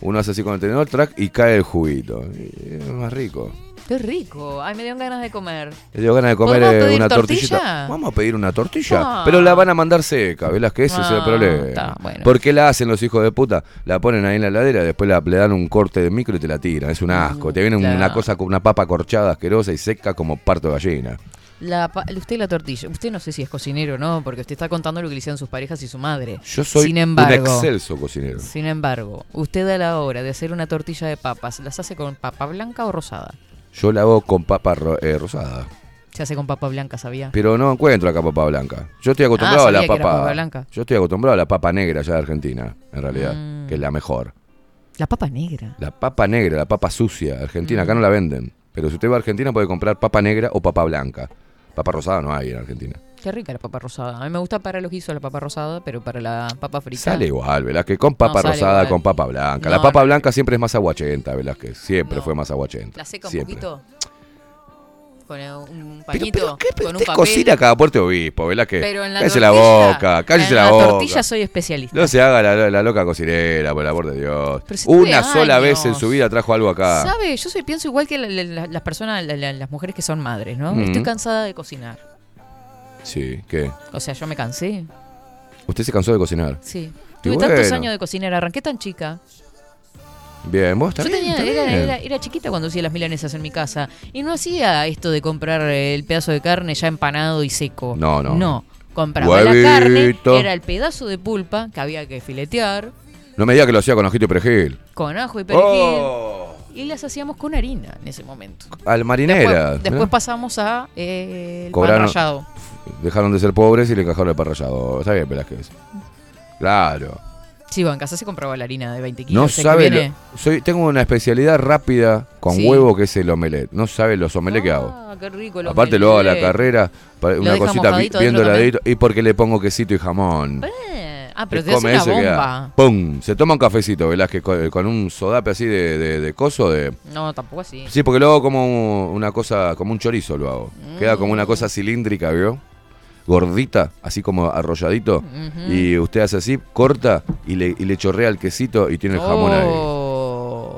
Uno hace así con el tenedor, track y cae el juguito. es más rico. Qué rico. Ay, me dio ganas de comer. Me dio ganas de comer eh, una tortilla? Vamos a pedir una tortilla. Ah. Pero la van a mandar seca, ¿ves? Que ese es el ah, problema. ¿Por qué la hacen los hijos de puta? La ponen ahí en la heladera, después le dan un corte de micro y te la tiran. Es un asco. te viene una cosa con una papa corchada asquerosa y seca como parto de gallina. La, usted la tortilla. Usted no sé si es cocinero o no, porque usted está contando lo que le hicieron sus parejas y su madre. Yo soy un excelso cocinero. Sin embargo, usted a la hora de hacer una tortilla de papas, ¿las hace con papa blanca o rosada? Yo la hago con papa eh, rosada. Se hace con papa blanca, sabía. Pero no encuentro acá papa blanca. Yo estoy acostumbrado ah, a la papa, blanca. Yo estoy acostumbrado a la papa negra ya de Argentina, en realidad, mm. que es la mejor. La papa negra. La papa negra, la papa sucia, Argentina, acá no la venden. Pero si usted va a Argentina puede comprar papa negra o papa blanca. Papa rosada no hay en Argentina. Qué rica la papa rosada. A mí me gusta para los guisos la papa rosada, pero para la papa frita. Sale igual, ¿verdad? Que con papa rosada, con papa blanca. la papa blanca siempre es más aguachenta, ¿verdad? Que siempre fue más aguachenta. ¿La seca un poquito? con un pañito, pero, con un papel. cocina cada puerto obispo, ¿verdad? Que pero en la cállese la boca, cállese la, boca. tortilla soy especialista. No se haga la, loca cocinera, por el amor de Dios. Una sola vez en su vida trajo algo acá. ¿Sabe? Yo soy, pienso igual que las personas, las mujeres que son madres, ¿no? Estoy cansada de cocinar. Sí, ¿qué? O sea, yo me cansé. ¿Usted se cansó de cocinar? Sí. Tuve tantos años de cocinar, arranqué tan chica. Bien, vos Yo tenía, era, chiquita cuando hacía las milanesas en mi casa y no hacía esto de comprar el pedazo de carne ya empanado y seco. No, no. No, compraba la carne, era el pedazo de pulpa que había que filetear. No me diga que lo hacía con ajito y perejil. Con ajo y perejil. Oh. Y las hacíamos con harina en ese momento. Al marinera. Después, pasamos a eh, el pan rallado. Dejaron de ser pobres y le encajaron el pan rallado. Está bien, Velázquez. Claro. Sí, en casa se compraba la harina de 20 kilos. No sabe, soy, tengo una especialidad rápida con huevo que es el omelette. No sabe los omelets que hago. Ah, qué rico Aparte lo hago a la carrera, una cosita viendo heladito y porque le pongo quesito y jamón. Eh, ah, pero te hace una bomba. ¡Pum! Se toma un cafecito, Velázquez, con, con un sodape así de, de, coso. de No, tampoco así. Sí, porque lo hago como una cosa, como un chorizo lo hago. Queda como una cosa cilíndrica, ¿vio? Gordita, así como arrolladito, y usted hace así, corta y le, y le chorrea el quesito y tiene el jamón ahí. Oh.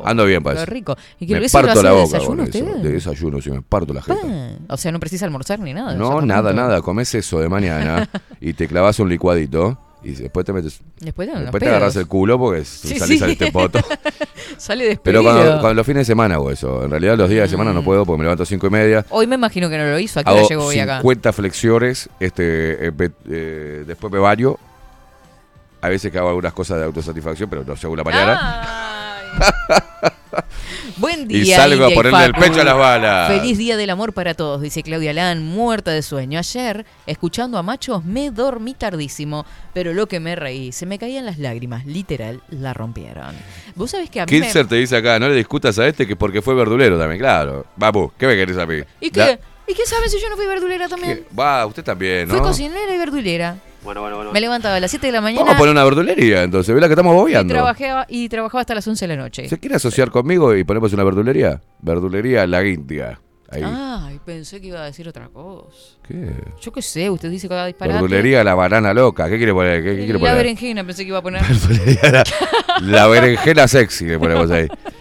Ando bien para eso. rico. ¿Y me parto la boca desayuno usted? De desayuno, sí, me parto la jeta. o sea, no precisa almorzar ni nada. No, nada, nada. Comes eso de mañana y te clavas un licuadito y después te metes. Después después te agarras el culo porque sí, salís sí. este poto. Sale despedido. Pero cuando, los fines de semana hago eso. En realidad los días de semana no mm. puedo porque me levanto a cinco y media. Hoy me imagino que no lo hizo. ¿A qué hora llegó hoy acá? 50 flexiones, este, eh, eh, después me baño. A veces que hago algunas cosas de autosatisfacción, pero no según la mañana. Buen día. Y salgo a ponerle el pecho a las balas. Feliz día del amor para todos, dice Claudia Lan, muerta de sueño. Ayer, escuchando a machos, me dormí tardísimo, pero lo que me reí, se me caían las lágrimas, literal, la rompieron. Vos sabés que a mí. te dice acá, no le discutas a este que porque fue verdulero también, claro. Vamos, ¿qué me querés a mí? ¿Y qué? ¿Y qué sabes si yo no fui verdulera también? Va, usted también, ¿no? Fui cocinera y verdulera. Bueno, bueno, bueno. Me levantaba a las 7 de la mañana. Vamos a poner una verdulería, entonces, ¿verdad que estamos bobeando? Y trabajaba, y trabajaba hasta las 11 de la noche. ¿Se quiere asociar conmigo y ponemos una verdulería? Verdulería La Guindia. Ahí. Ay, pensé que iba a decir otra cosa. ¿Qué? Yo qué sé, usted dice que va a disparar. Verdulería La Banana Loca. ¿Qué quiere poner? ¿Qué, quiere poner? La berenjena pensé que iba a poner. la, la berenjena sexy le ponemos ahí.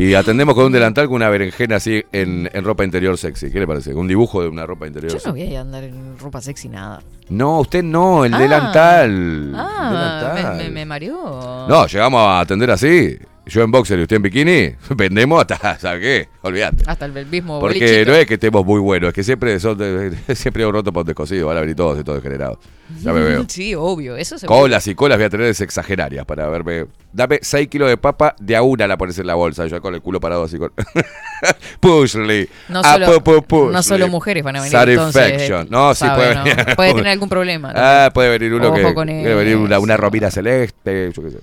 Y atendemos con un delantal con una berenjena así en, ropa interior sexy. ¿Qué le parece? Un dibujo de una ropa interior. Yo no voy a andar en ropa sexy nada. No, usted no, el ah. delantal. Ah, Me, me, mareó. No, llegamos a atender así. Yo en boxer y usted en bikini, vendemos hasta, ¿sabes qué? Olvídate. Hasta el mismo Porque no es que estemos muy buenos, es que siempre son siempre un roto por descosido, van a venir todos y todos degenerados. Ya me veo. Sí, obvio, eso se Colas y colas voy a tener exagerarias para verme. Dame 6 kilos de papa, de a una la pones en la bolsa, yo con el culo parado así con... Pushly. No, ah, solo, no solo mujeres van a venir Satisfaction. no, sí puede venir. Puede tener algún problema. Ah, puede venir uno que... Puede venir una, una romina celeste, yo qué sé.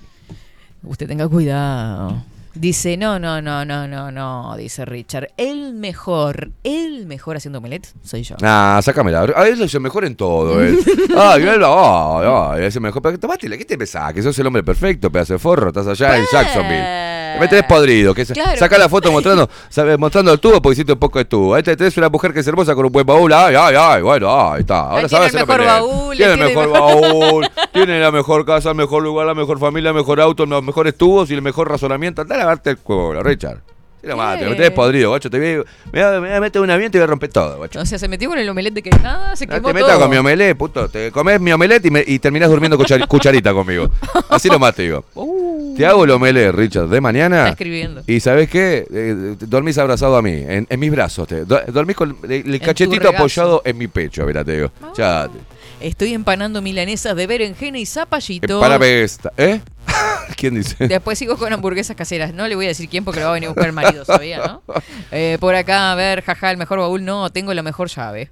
Usted tenga cuidado. Dice, no, no, no, no, no, no, dice Richard. El mejor, el mejor haciendo omelette soy yo. Nah, sácamela. A él es el mejor en todo, él. Ay, él, ay, ay, es el mejor. Pero ¿qué te pensás? Que sos el hombre perfecto, pedazo de forro. Estás allá en Jacksonville. Me tenés podrido. Que Claro. Saca la foto mostrando, sabe, mostrando el tubo porque hiciste un poco de tubo. Ahí te tenés una mujer que es hermosa con un buen baúl. Ay, ay, ay, bueno, ahí está. Ahora sabes tiene el mejor baúl, Tiene el mejor baúl. tiene la mejor casa, el mejor lugar, la mejor familia, el mejor auto, los mejores tubos y el mejor razonamiento. Andá lavarte el culo, Richard. Sí, nomás, te me tenés podrido, guacho. Te voy, me, voy a- me voy a meter un avión y te voy a romper todo, guacho. O sea, se metió con el omelette de que nada, se No quemó te metas todo. con mi omelette, puto. Te comes mi omelette y, me- y terminás durmiendo cuchar- cucharita conmigo. Así nomás te digo. Te hago el omelette, Richard, de mañana. Uh. Está escribiendo. Y ¿sabes qué? Eh, dormís abrazado a mí, en, en mis brazos. Te, do- dormís con el, cachetito apoyado en mi pecho, verá, te digo. Ya, Estoy empanando milanesas de berenjena y zapallito. párame esta. ¿Eh? ¿Quién dice? Después sigo con hamburguesas caseras. No le voy a decir quién porque lo va a venir a buscar el marido, ¿sabía, no? Eh, por acá, a ver, jaja, el mejor baúl. No, tengo la mejor llave.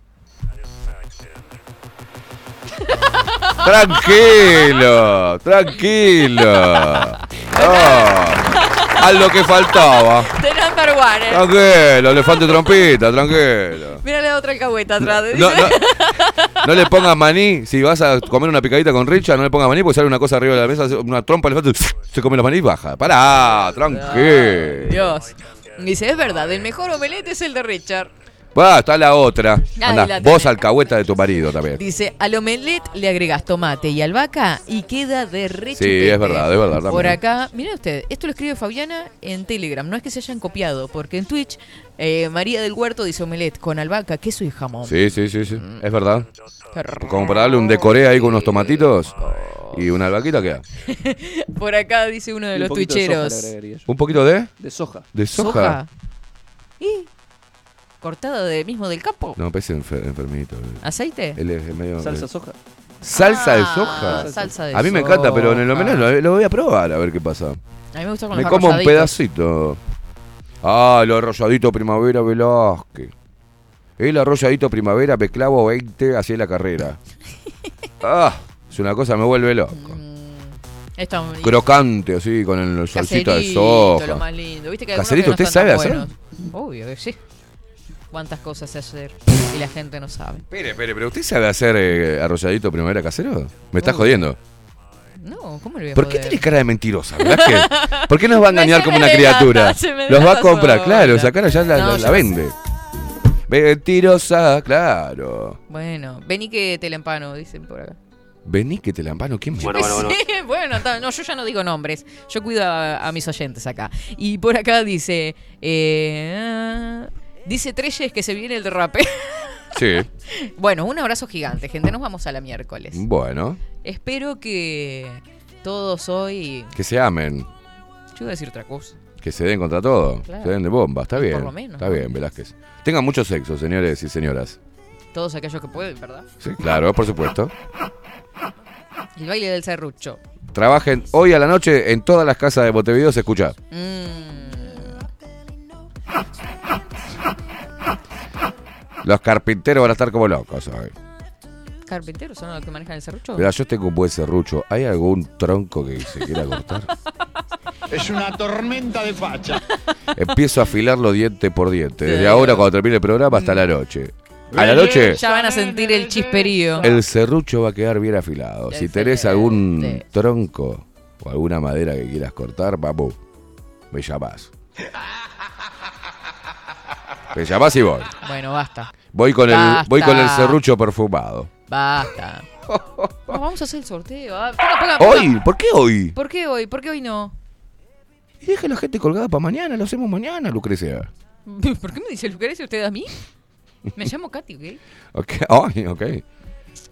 Tranquilo, tranquilo. Ah, a lo que faltaba. The number one. eh. Tranquilo, elefante trompita, tranquilo. Mira la otra alcahueta atrás. No, no, no le pongas maní. Si vas a comer una picadita con Richard, no le pongas maní porque sale una cosa arriba de la mesa, una trompa elefante, se come los maní y baja. Pará, tranquilo. Dios. Dice, es verdad, el mejor omelette es el de Richard. Va, está la otra. Anda, la vos alcahueta de tu marido también. Dice, al omelette le agregas tomate y albahaca y queda de rechupete. Sí, es verdad, es verdad. Por también. acá, mira usted, esto lo escribe Fabiana en Telegram, no es que se hayan copiado, porque en Twitch eh, María del Huerto dice omelette con albahaca, queso y jamón. Sí, sí, sí, sí. Es verdad. Como para darle un decoré ahí con unos tomatitos y una albaquita queda. Por acá dice uno de Y un los de soja yo. ¿Un poquito de? De soja. ¿De soja? ¿Soja? ¿Y? ¿Cortada de mismo del campo? No, parece enfer- enfermito. ¿Aceite? Él es medio. Salsa soja. ¿Salsa de Ah, soja? salsa de A mí me encanta, pero en el homenaje lo, lo voy a probar a ver qué pasa. A mí me gusta con Me los como un pedacito. Ah, el arrolladito primavera Velázquez. El arrolladito primavera, me clavo 20 hacia la carrera. Ah, es una cosa, me vuelve loco. Esto, Crocante, así, con el salsita de soja. lo más lindo. ¿Viste que que ¿usted sabe hacer? Obvio que sí. Cuántas cosas sé hacer y la gente no sabe. Espere, espere, pero ¿usted sabe hacer eh, arrolladito primavera casero? ¿Me está Uy. jodiendo? No, ¿cómo le voy a ¿Por qué joder? tiene cara de mentirosa? ¿Verdad que? ¿Por qué nos va a engañar como una criatura? se me Los va a delata comprar, sola. claro, esa cara ya la, No, la- yo la sé. vende. Mentirosa, claro. Bueno, vení que te la empano, dicen por acá. Vení que te la empano, ¿quién me Bueno, bueno, bueno. Sí, bueno, ta- no, yo ya no digo nombres. Yo cuido a, a mis oyentes acá. Y por acá dice. eh, dice Treyes que se viene el derrape. Sí, bueno, un abrazo gigante, gente. Nos vamos a la miércoles. bueno, Espero que todos hoy. que se amen, Yo iba a decir otra cosa. que se den contra todo, Claro. se den de bomba, está bien. lo menos, Está bien, Velázquez. Tengan mucho sexo, señores y señoras. Todos aquellos que pueden, ¿verdad? Sí, claro, por supuesto. El baile del serrucho. Trabajen hoy a la noche en todas las casas de Montevideo, se escucha. Mm, Los carpinteros van a estar como locos hoy. ¿Carpinteros son los que manejan el serrucho? Mira, yo tengo un buen serrucho. ¿Hay algún tronco que se quiera cortar? Es una tormenta de facha. Empiezo a afilarlo diente por diente. Desde ahora, cuando termine el programa, hasta la noche. A la noche, Ya van a sentir el chisperío. el serrucho va a quedar bien afilado. Si tenés algún tronco o alguna madera que quieras cortar, vamos, me llamás. Me llamás y voy. Bueno, basta. Voy con el, voy con el serrucho perfumado. Basta. No, vamos a hacer el sorteo. Ah, ponga, ponga, ¿Hoy? ¿Por qué hoy? ¿Por qué hoy? ¿Por qué hoy no? Y deja a la gente colgada para mañana, lo hacemos mañana, Lucrecia. ¿Por qué me dice Lucrecia usted a mí? Me llamo Katy, ¿ok? Ok, ok.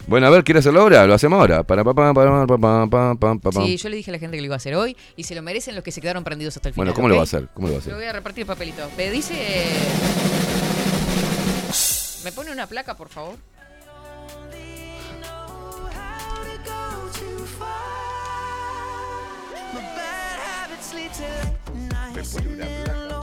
Bueno, a ver, ¿quiere hacerlo ahora? Lo hacemos ahora. Para, para, para, para, para, Sí, yo le dije a la gente que lo iba a hacer hoy y se lo merecen los que se quedaron prendidos hasta el final. Bueno, ¿cómo lo va a hacer? ¿Cómo lo va a hacer? Lo voy a repartir papelito. Me dice. ¿Me pone una placa, por favor? Me pone una placa.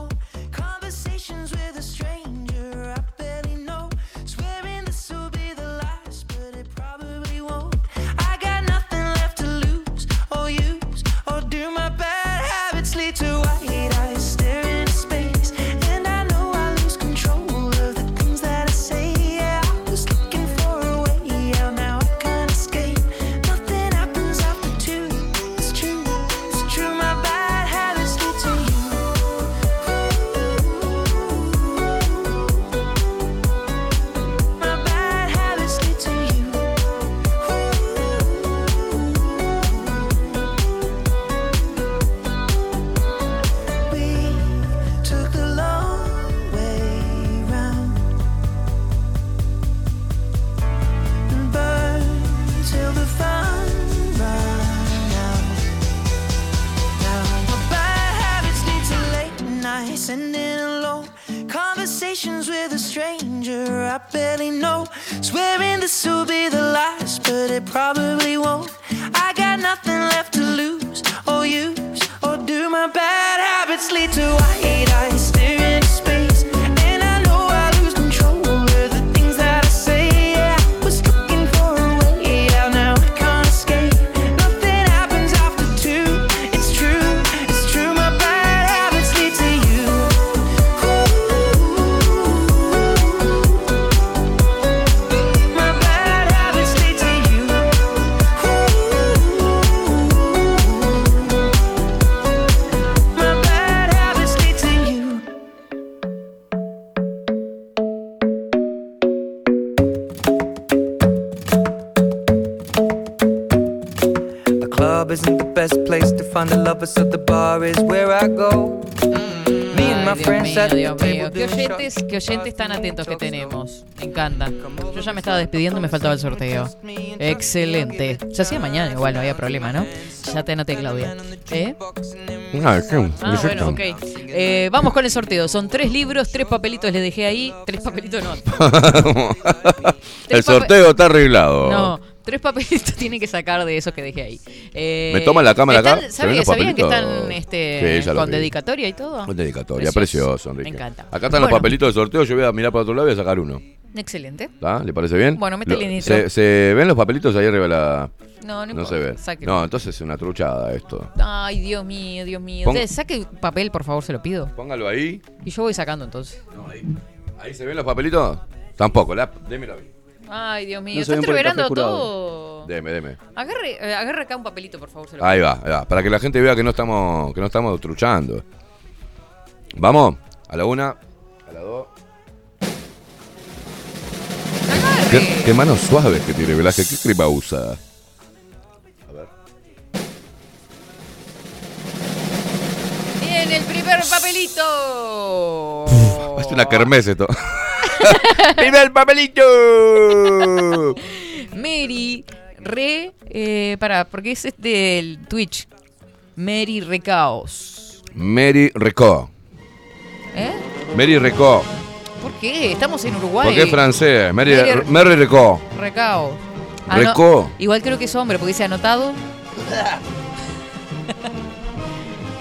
Barely know. Swearing this will be the last, but it probably won't. I got nothing left to lose or use, or do my bad Dios friends mío, Qué oyentes, qué oyentes tan atentos que tenemos. Me encanta. Yo ya me estaba despidiendo, me faltaba el sorteo. Excelente. Se hacía mañana, igual no había problema, ¿no? Ya te anoté, Claudia. ¿Eh? Ah, ¿qué? Ah, bueno, ok. Eh, vamos con el sorteo. Son tres libros, tres papelitos les dejé ahí. Tres papelitos no. El sorteo está arreglado. No, tres papelitos tienen que sacar de esos que dejé ahí. Eh, ¿Me toman la cámara están- acá? ¿Se ¿sabían- ven los ¿Sabían que están este, Sí, con vi. dedicatoria y todo? Con dedicatoria, Precioso. precioso, Enrique. Me encanta. Acá están los papelitos de sorteo, yo voy a mirar para otro lado y voy a sacar uno. Excelente. ¿Está? ¿Le parece bien? Bueno, métele nitro. ¿se, se ven los papelitos ahí arriba de la.? No, no No se ve. No, entonces es una truchada esto. Ay, Dios mío, Dios mío. Saque papel, por favor, se lo pido. Póngalo ahí. Y yo voy sacando entonces. ¿Ahí se ven los papelitos? Tampoco, la, démelo a mí. Ay, Dios mío. No se Está ven por el entreverando café jurado. todo. Deme, deme. Agarre, eh, agarre acá un papelito, por favor. Se lo Ahí va, ahí va. Para que la gente vea que no estamos, que no estamos truchando. Vamos, a la una, a la dos. ¿Qué, qué manos suaves que tiene Velázquez, qué crema usa. Bien, el primer papelito. Es una kermés esto. ¡Primer papelito! Mary Re. Eh, pará, porque es del Twitch. Mary Recaos. Mary Recó. ¿Eh? Mary Recó. ¿Por qué? Estamos en Uruguay. Porque es francés. Mary, Mary- Mary Recó. Recaos. Ah, no, igual creo que es hombre, porque dice anotado.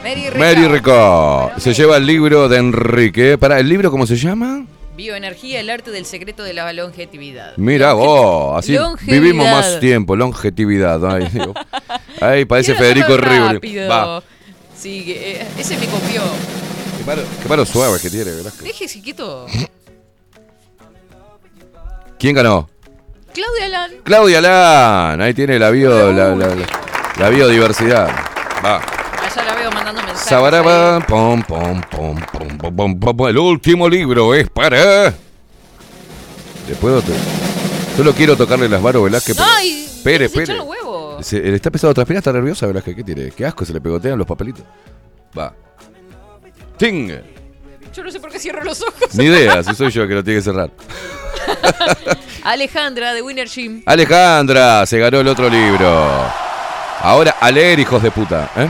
Mary Recaos. Mary. Se lleva el libro de Enrique. Para, ¿el libro cómo se llama? Bioenergía, el arte del secreto de la longevidad. Mira vos, así Longevidad. vivimos más tiempo, longevidad. Ay, digo. Ay, parece Federico rápido. Va. Sí, eh, ese me copió. Qué malo, qué malo suave que tiene, Velázquez. Déjese quieto. ¿Quién ganó? Claudia Lan. Claudia Lan. Ahí tiene la, bio, la, la- la- la biodiversidad. Va. Sabaraba, pom, pom, pom, pom, pom, pom, El último libro es para. ¿Le puedo.? Solo quiero tocarle las varas Velázquez. ¡Ay! Pere, pere. Eh, le está pesado transpirar, está nerviosa Velázquez. ¿Qué tiene? Qué asco, se le pegotean los papelitos. Va. ¡Ting! Yo no sé por qué cierro los ojos. Ni idea, si soy yo que lo tiene que cerrar. Alejandra de Winner Gym. Alejandra, se ganó el otro libro. Ahora a leer, hijos de puta. ¿eh?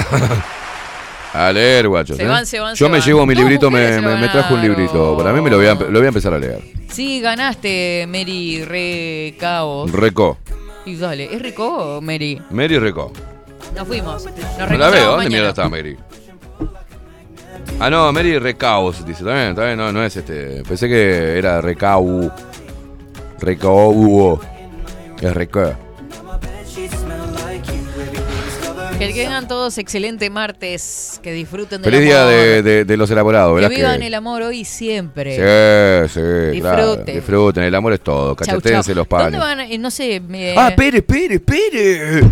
a leer, guachos. Se ¿eh? van, se van, Yo se me van. llevo mi librito, me, me- me trajo un librito. Para mí me lo voy a, empe- lo voy a empezar a leer. Sí, ganaste, Mary Re Caos. Reco. Y dale, ¿es Rico o Mary? Mary Reco. Nos fuimos. Nos No la veo, ¿dónde mierda está Mary? Ah, no, Mary Recaos, dice. Está bien, está bien, no, no es este. Pensé que era Recau. Recau. Es Reco. Que tengan todos excelente martes. Que disfruten del Feliz día amor. de, de- de los elaborados, Que ¿verdad? vivan el amor hoy y siempre. Sí, sí, claro. Disfruten. Disfruten, el amor es todo. Chau, Cachetense chau. los ¿Dónde panes. van? Eh, No sé. me- Ah, espere, espere, espere.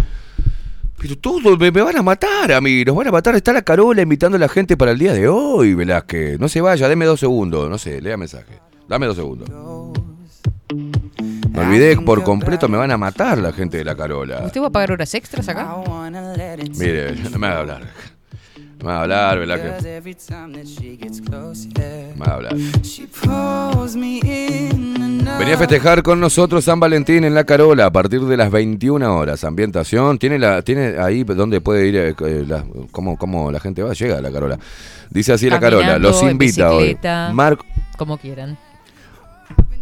Pero todo, me, me van a matar a mí, nos van a matar. Está la Carola invitando a la gente para el día de hoy, Velázquez. No se vaya, deme dos segundos. No sé, lea mensaje. Dame dos segundos. Me olvidé por completo, me van a matar la gente de la Carola. ¿Usted va a pagar horas extras acá? Mire, no me va a hablar. No me va a hablar, Velázquez. No me va a hablar. Venía a festejar con nosotros San Valentín en La Carola a partir de las 21 horas. Ambientación, tiene la tiene ahí donde puede ir, eh, eh, la, cómo, cómo la gente va, llega a La Carola. Dice así La Carola, los invita hoy. Marco, como quieran.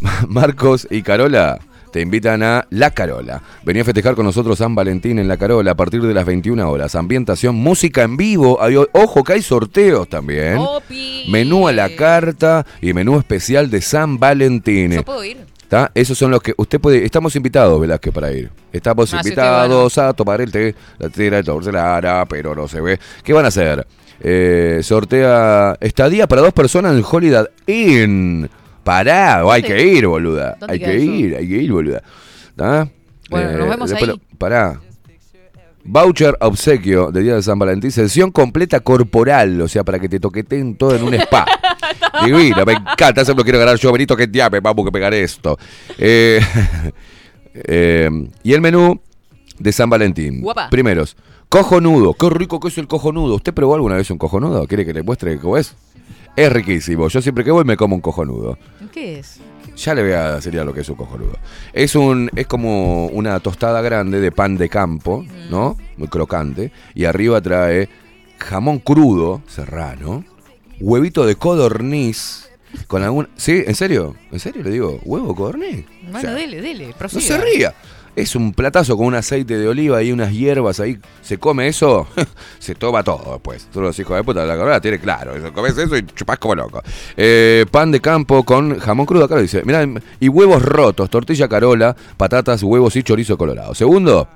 Marcos y Carola te invitan a La Carola. Venía a festejar con nosotros San Valentín en La Carola a partir de las 21 horas. Ambientación, música en vivo. ojo que hay sorteos también. Menú a la carta y menú especial de San Valentín. Yo puedo ir. Esos son los que usted puede. Estamos invitados, Velázquez, para ir. Estamos ah, invitados a tomar el té, la tira, de la pero no se ve. ¿Qué van a hacer? Eh, sortea estadía para dos personas en Holiday Inn. Pará, hay que ir, boluda. Hay que ir, hay que ir, boluda. Bueno, nos eh, vemos ahí. Pará. Voucher obsequio de Día de San Valentín, sesión completa corporal, o sea, para que te toqueten todo en un spa. Divino, me encanta, eso lo quiero ganar yo, Benito, que diable, vamos que pegar esto. Eh, eh, y el menú de San Valentín. Guapa. Primeros, cojonudo, qué rico que es el cojonudo. ¿Usted probó alguna vez un cojonudo? ¿Quiere que le muestre cómo es? Es riquísimo. Yo siempre que voy me como un cojonudo. ¿Qué es? Ya le voy a decir lo que es un cojonudo. Es un es como una tostada grande de pan de campo, ¿no? Muy crocante y arriba trae jamón crudo serrano, huevito de codorniz con algún ¿Sí? ¿En serio? ¿En serio le digo? ¿Huevo codorniz? Bueno, dele, dele, No se ría. Es un platazo con un aceite de oliva y unas hierbas ahí. Se come eso, se toma todo después. Todos los hijos de puta de la carrera tiene claro. Comes eso y chupás como loco. Eh, pan de campo con jamón crudo. Acá lo dice. Mirá, y huevos rotos, tortilla carola, patatas, huevos y chorizo colorado. Segundo,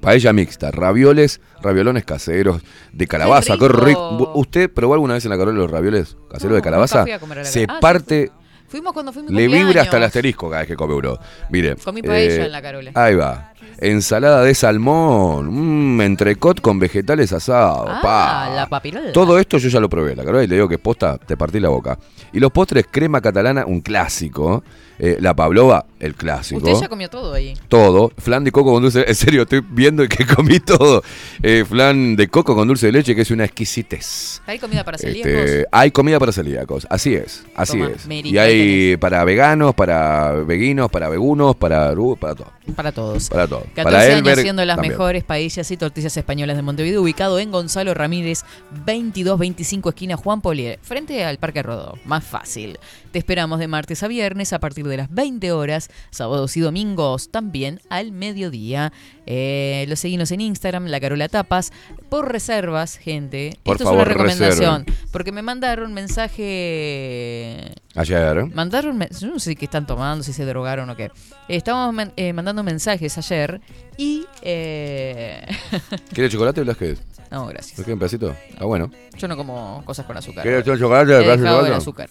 paella mixta, ravioles, raviolones caseros de calabaza. Qué rico. ¿Usted probó alguna vez en la carola los ravioles caseros de calabaza? Se ah, parte Fuimos cuando fuimos Le vibra hasta el asterisco cada vez que come uno. Mire. Comí paella eh, en la Carola. Ahí va. Ensalada de salmón, mmm, entrecot con vegetales asados. Ah, la papirola. Todo esto yo ya lo probé, la Carola, y le digo que posta, te partí la boca. Y los postres, crema catalana, un clásico. Eh, la Pavlova, el clásico. Usted ya comió todo ahí. Todo. Flan de coco con dulce En serio, estoy viendo que comí todo. Eh, flan de coco con dulce de leche, que es una exquisitez. ¿Hay comida para este, celíacos? hay comida para celíacos. Así es. Así es. Y hay para veganos, para veguinos, para vegunos, para, uh, para todo. Para todos. Para todos. 14 para años haciendo las mejores paellas y tortillas españolas de Montevideo, ubicado en Gonzalo Ramírez, 2225 esquina Juan Polier, frente al Parque Rodó. Más fácil. Te esperamos de martes a viernes a partir de las 20 horas, sábados y domingos también al mediodía. Eh, lo seguimos en Instagram, La Carola Tapas, por reservas, gente. Por Esto favor, es una recomendación, porque me mandaron mensaje... Ayer. Mandaron, yo no sé qué están tomando, si se drogaron o qué. Estábamos eh, mandando mensajes ayer y... Eh... ¿Quiere chocolate o las que No, gracias. ¿Quieres un pedacito? Ah, bueno. Yo no como cosas con azúcar. ¿Quieres chocolate? ¿Qué chocolate? azúcar.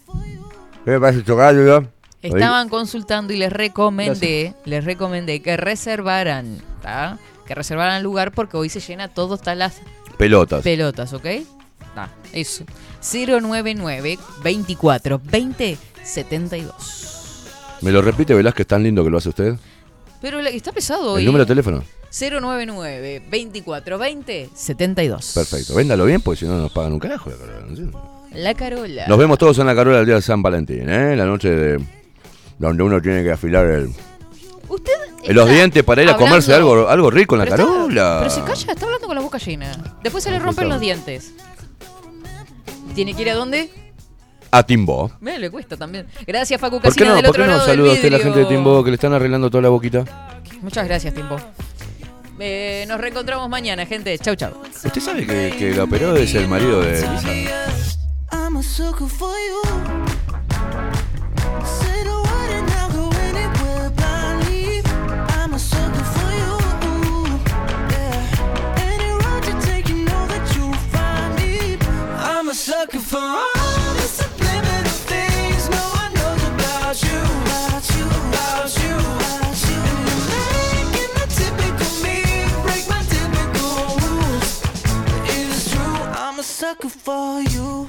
¿Qué chocolate? Estaban consultando y les recomendé, les recomendé que reservaran, Que reservaran lugar porque hoy se llena todo, hasta las pelotas. Pelotas, ¿ok? Eso. 099 24 20 72. ¿Me lo repite, que es tan lindo que lo hace usted? Pero está pesado hoy. ¿El número de teléfono? 099 24 20 72. Perfecto. Véndalo bien, porque si no nos pagan un carajo. La Carola. Nos vemos todos en la Carola el día de San Valentín, ¿eh? La noche de donde uno tiene que afilar el, Usted los dientes para ir a comerse algo, algo rico en la carola. pero si calla, está hablando con la boca llena. Después se le rompen los dientes. ¿Tiene que ir a dónde? A Timbo. Me le cuesta también. Gracias, Facu ¿Por qué no, ¿por qué no saluda a usted la gente de Timbo que le están arreglando toda la boquita? Muchas gracias, Timbo. Eh, nos reencontramos mañana, gente. Chau, chau. ¿Usted sabe que, que el operó es el marido de Lisa? a sucker for all the subliminal things no one knows about you. About you, about you, about you. And you're making the typical me break my typical rules. It is true, I'm a sucker for you.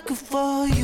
sucker for you.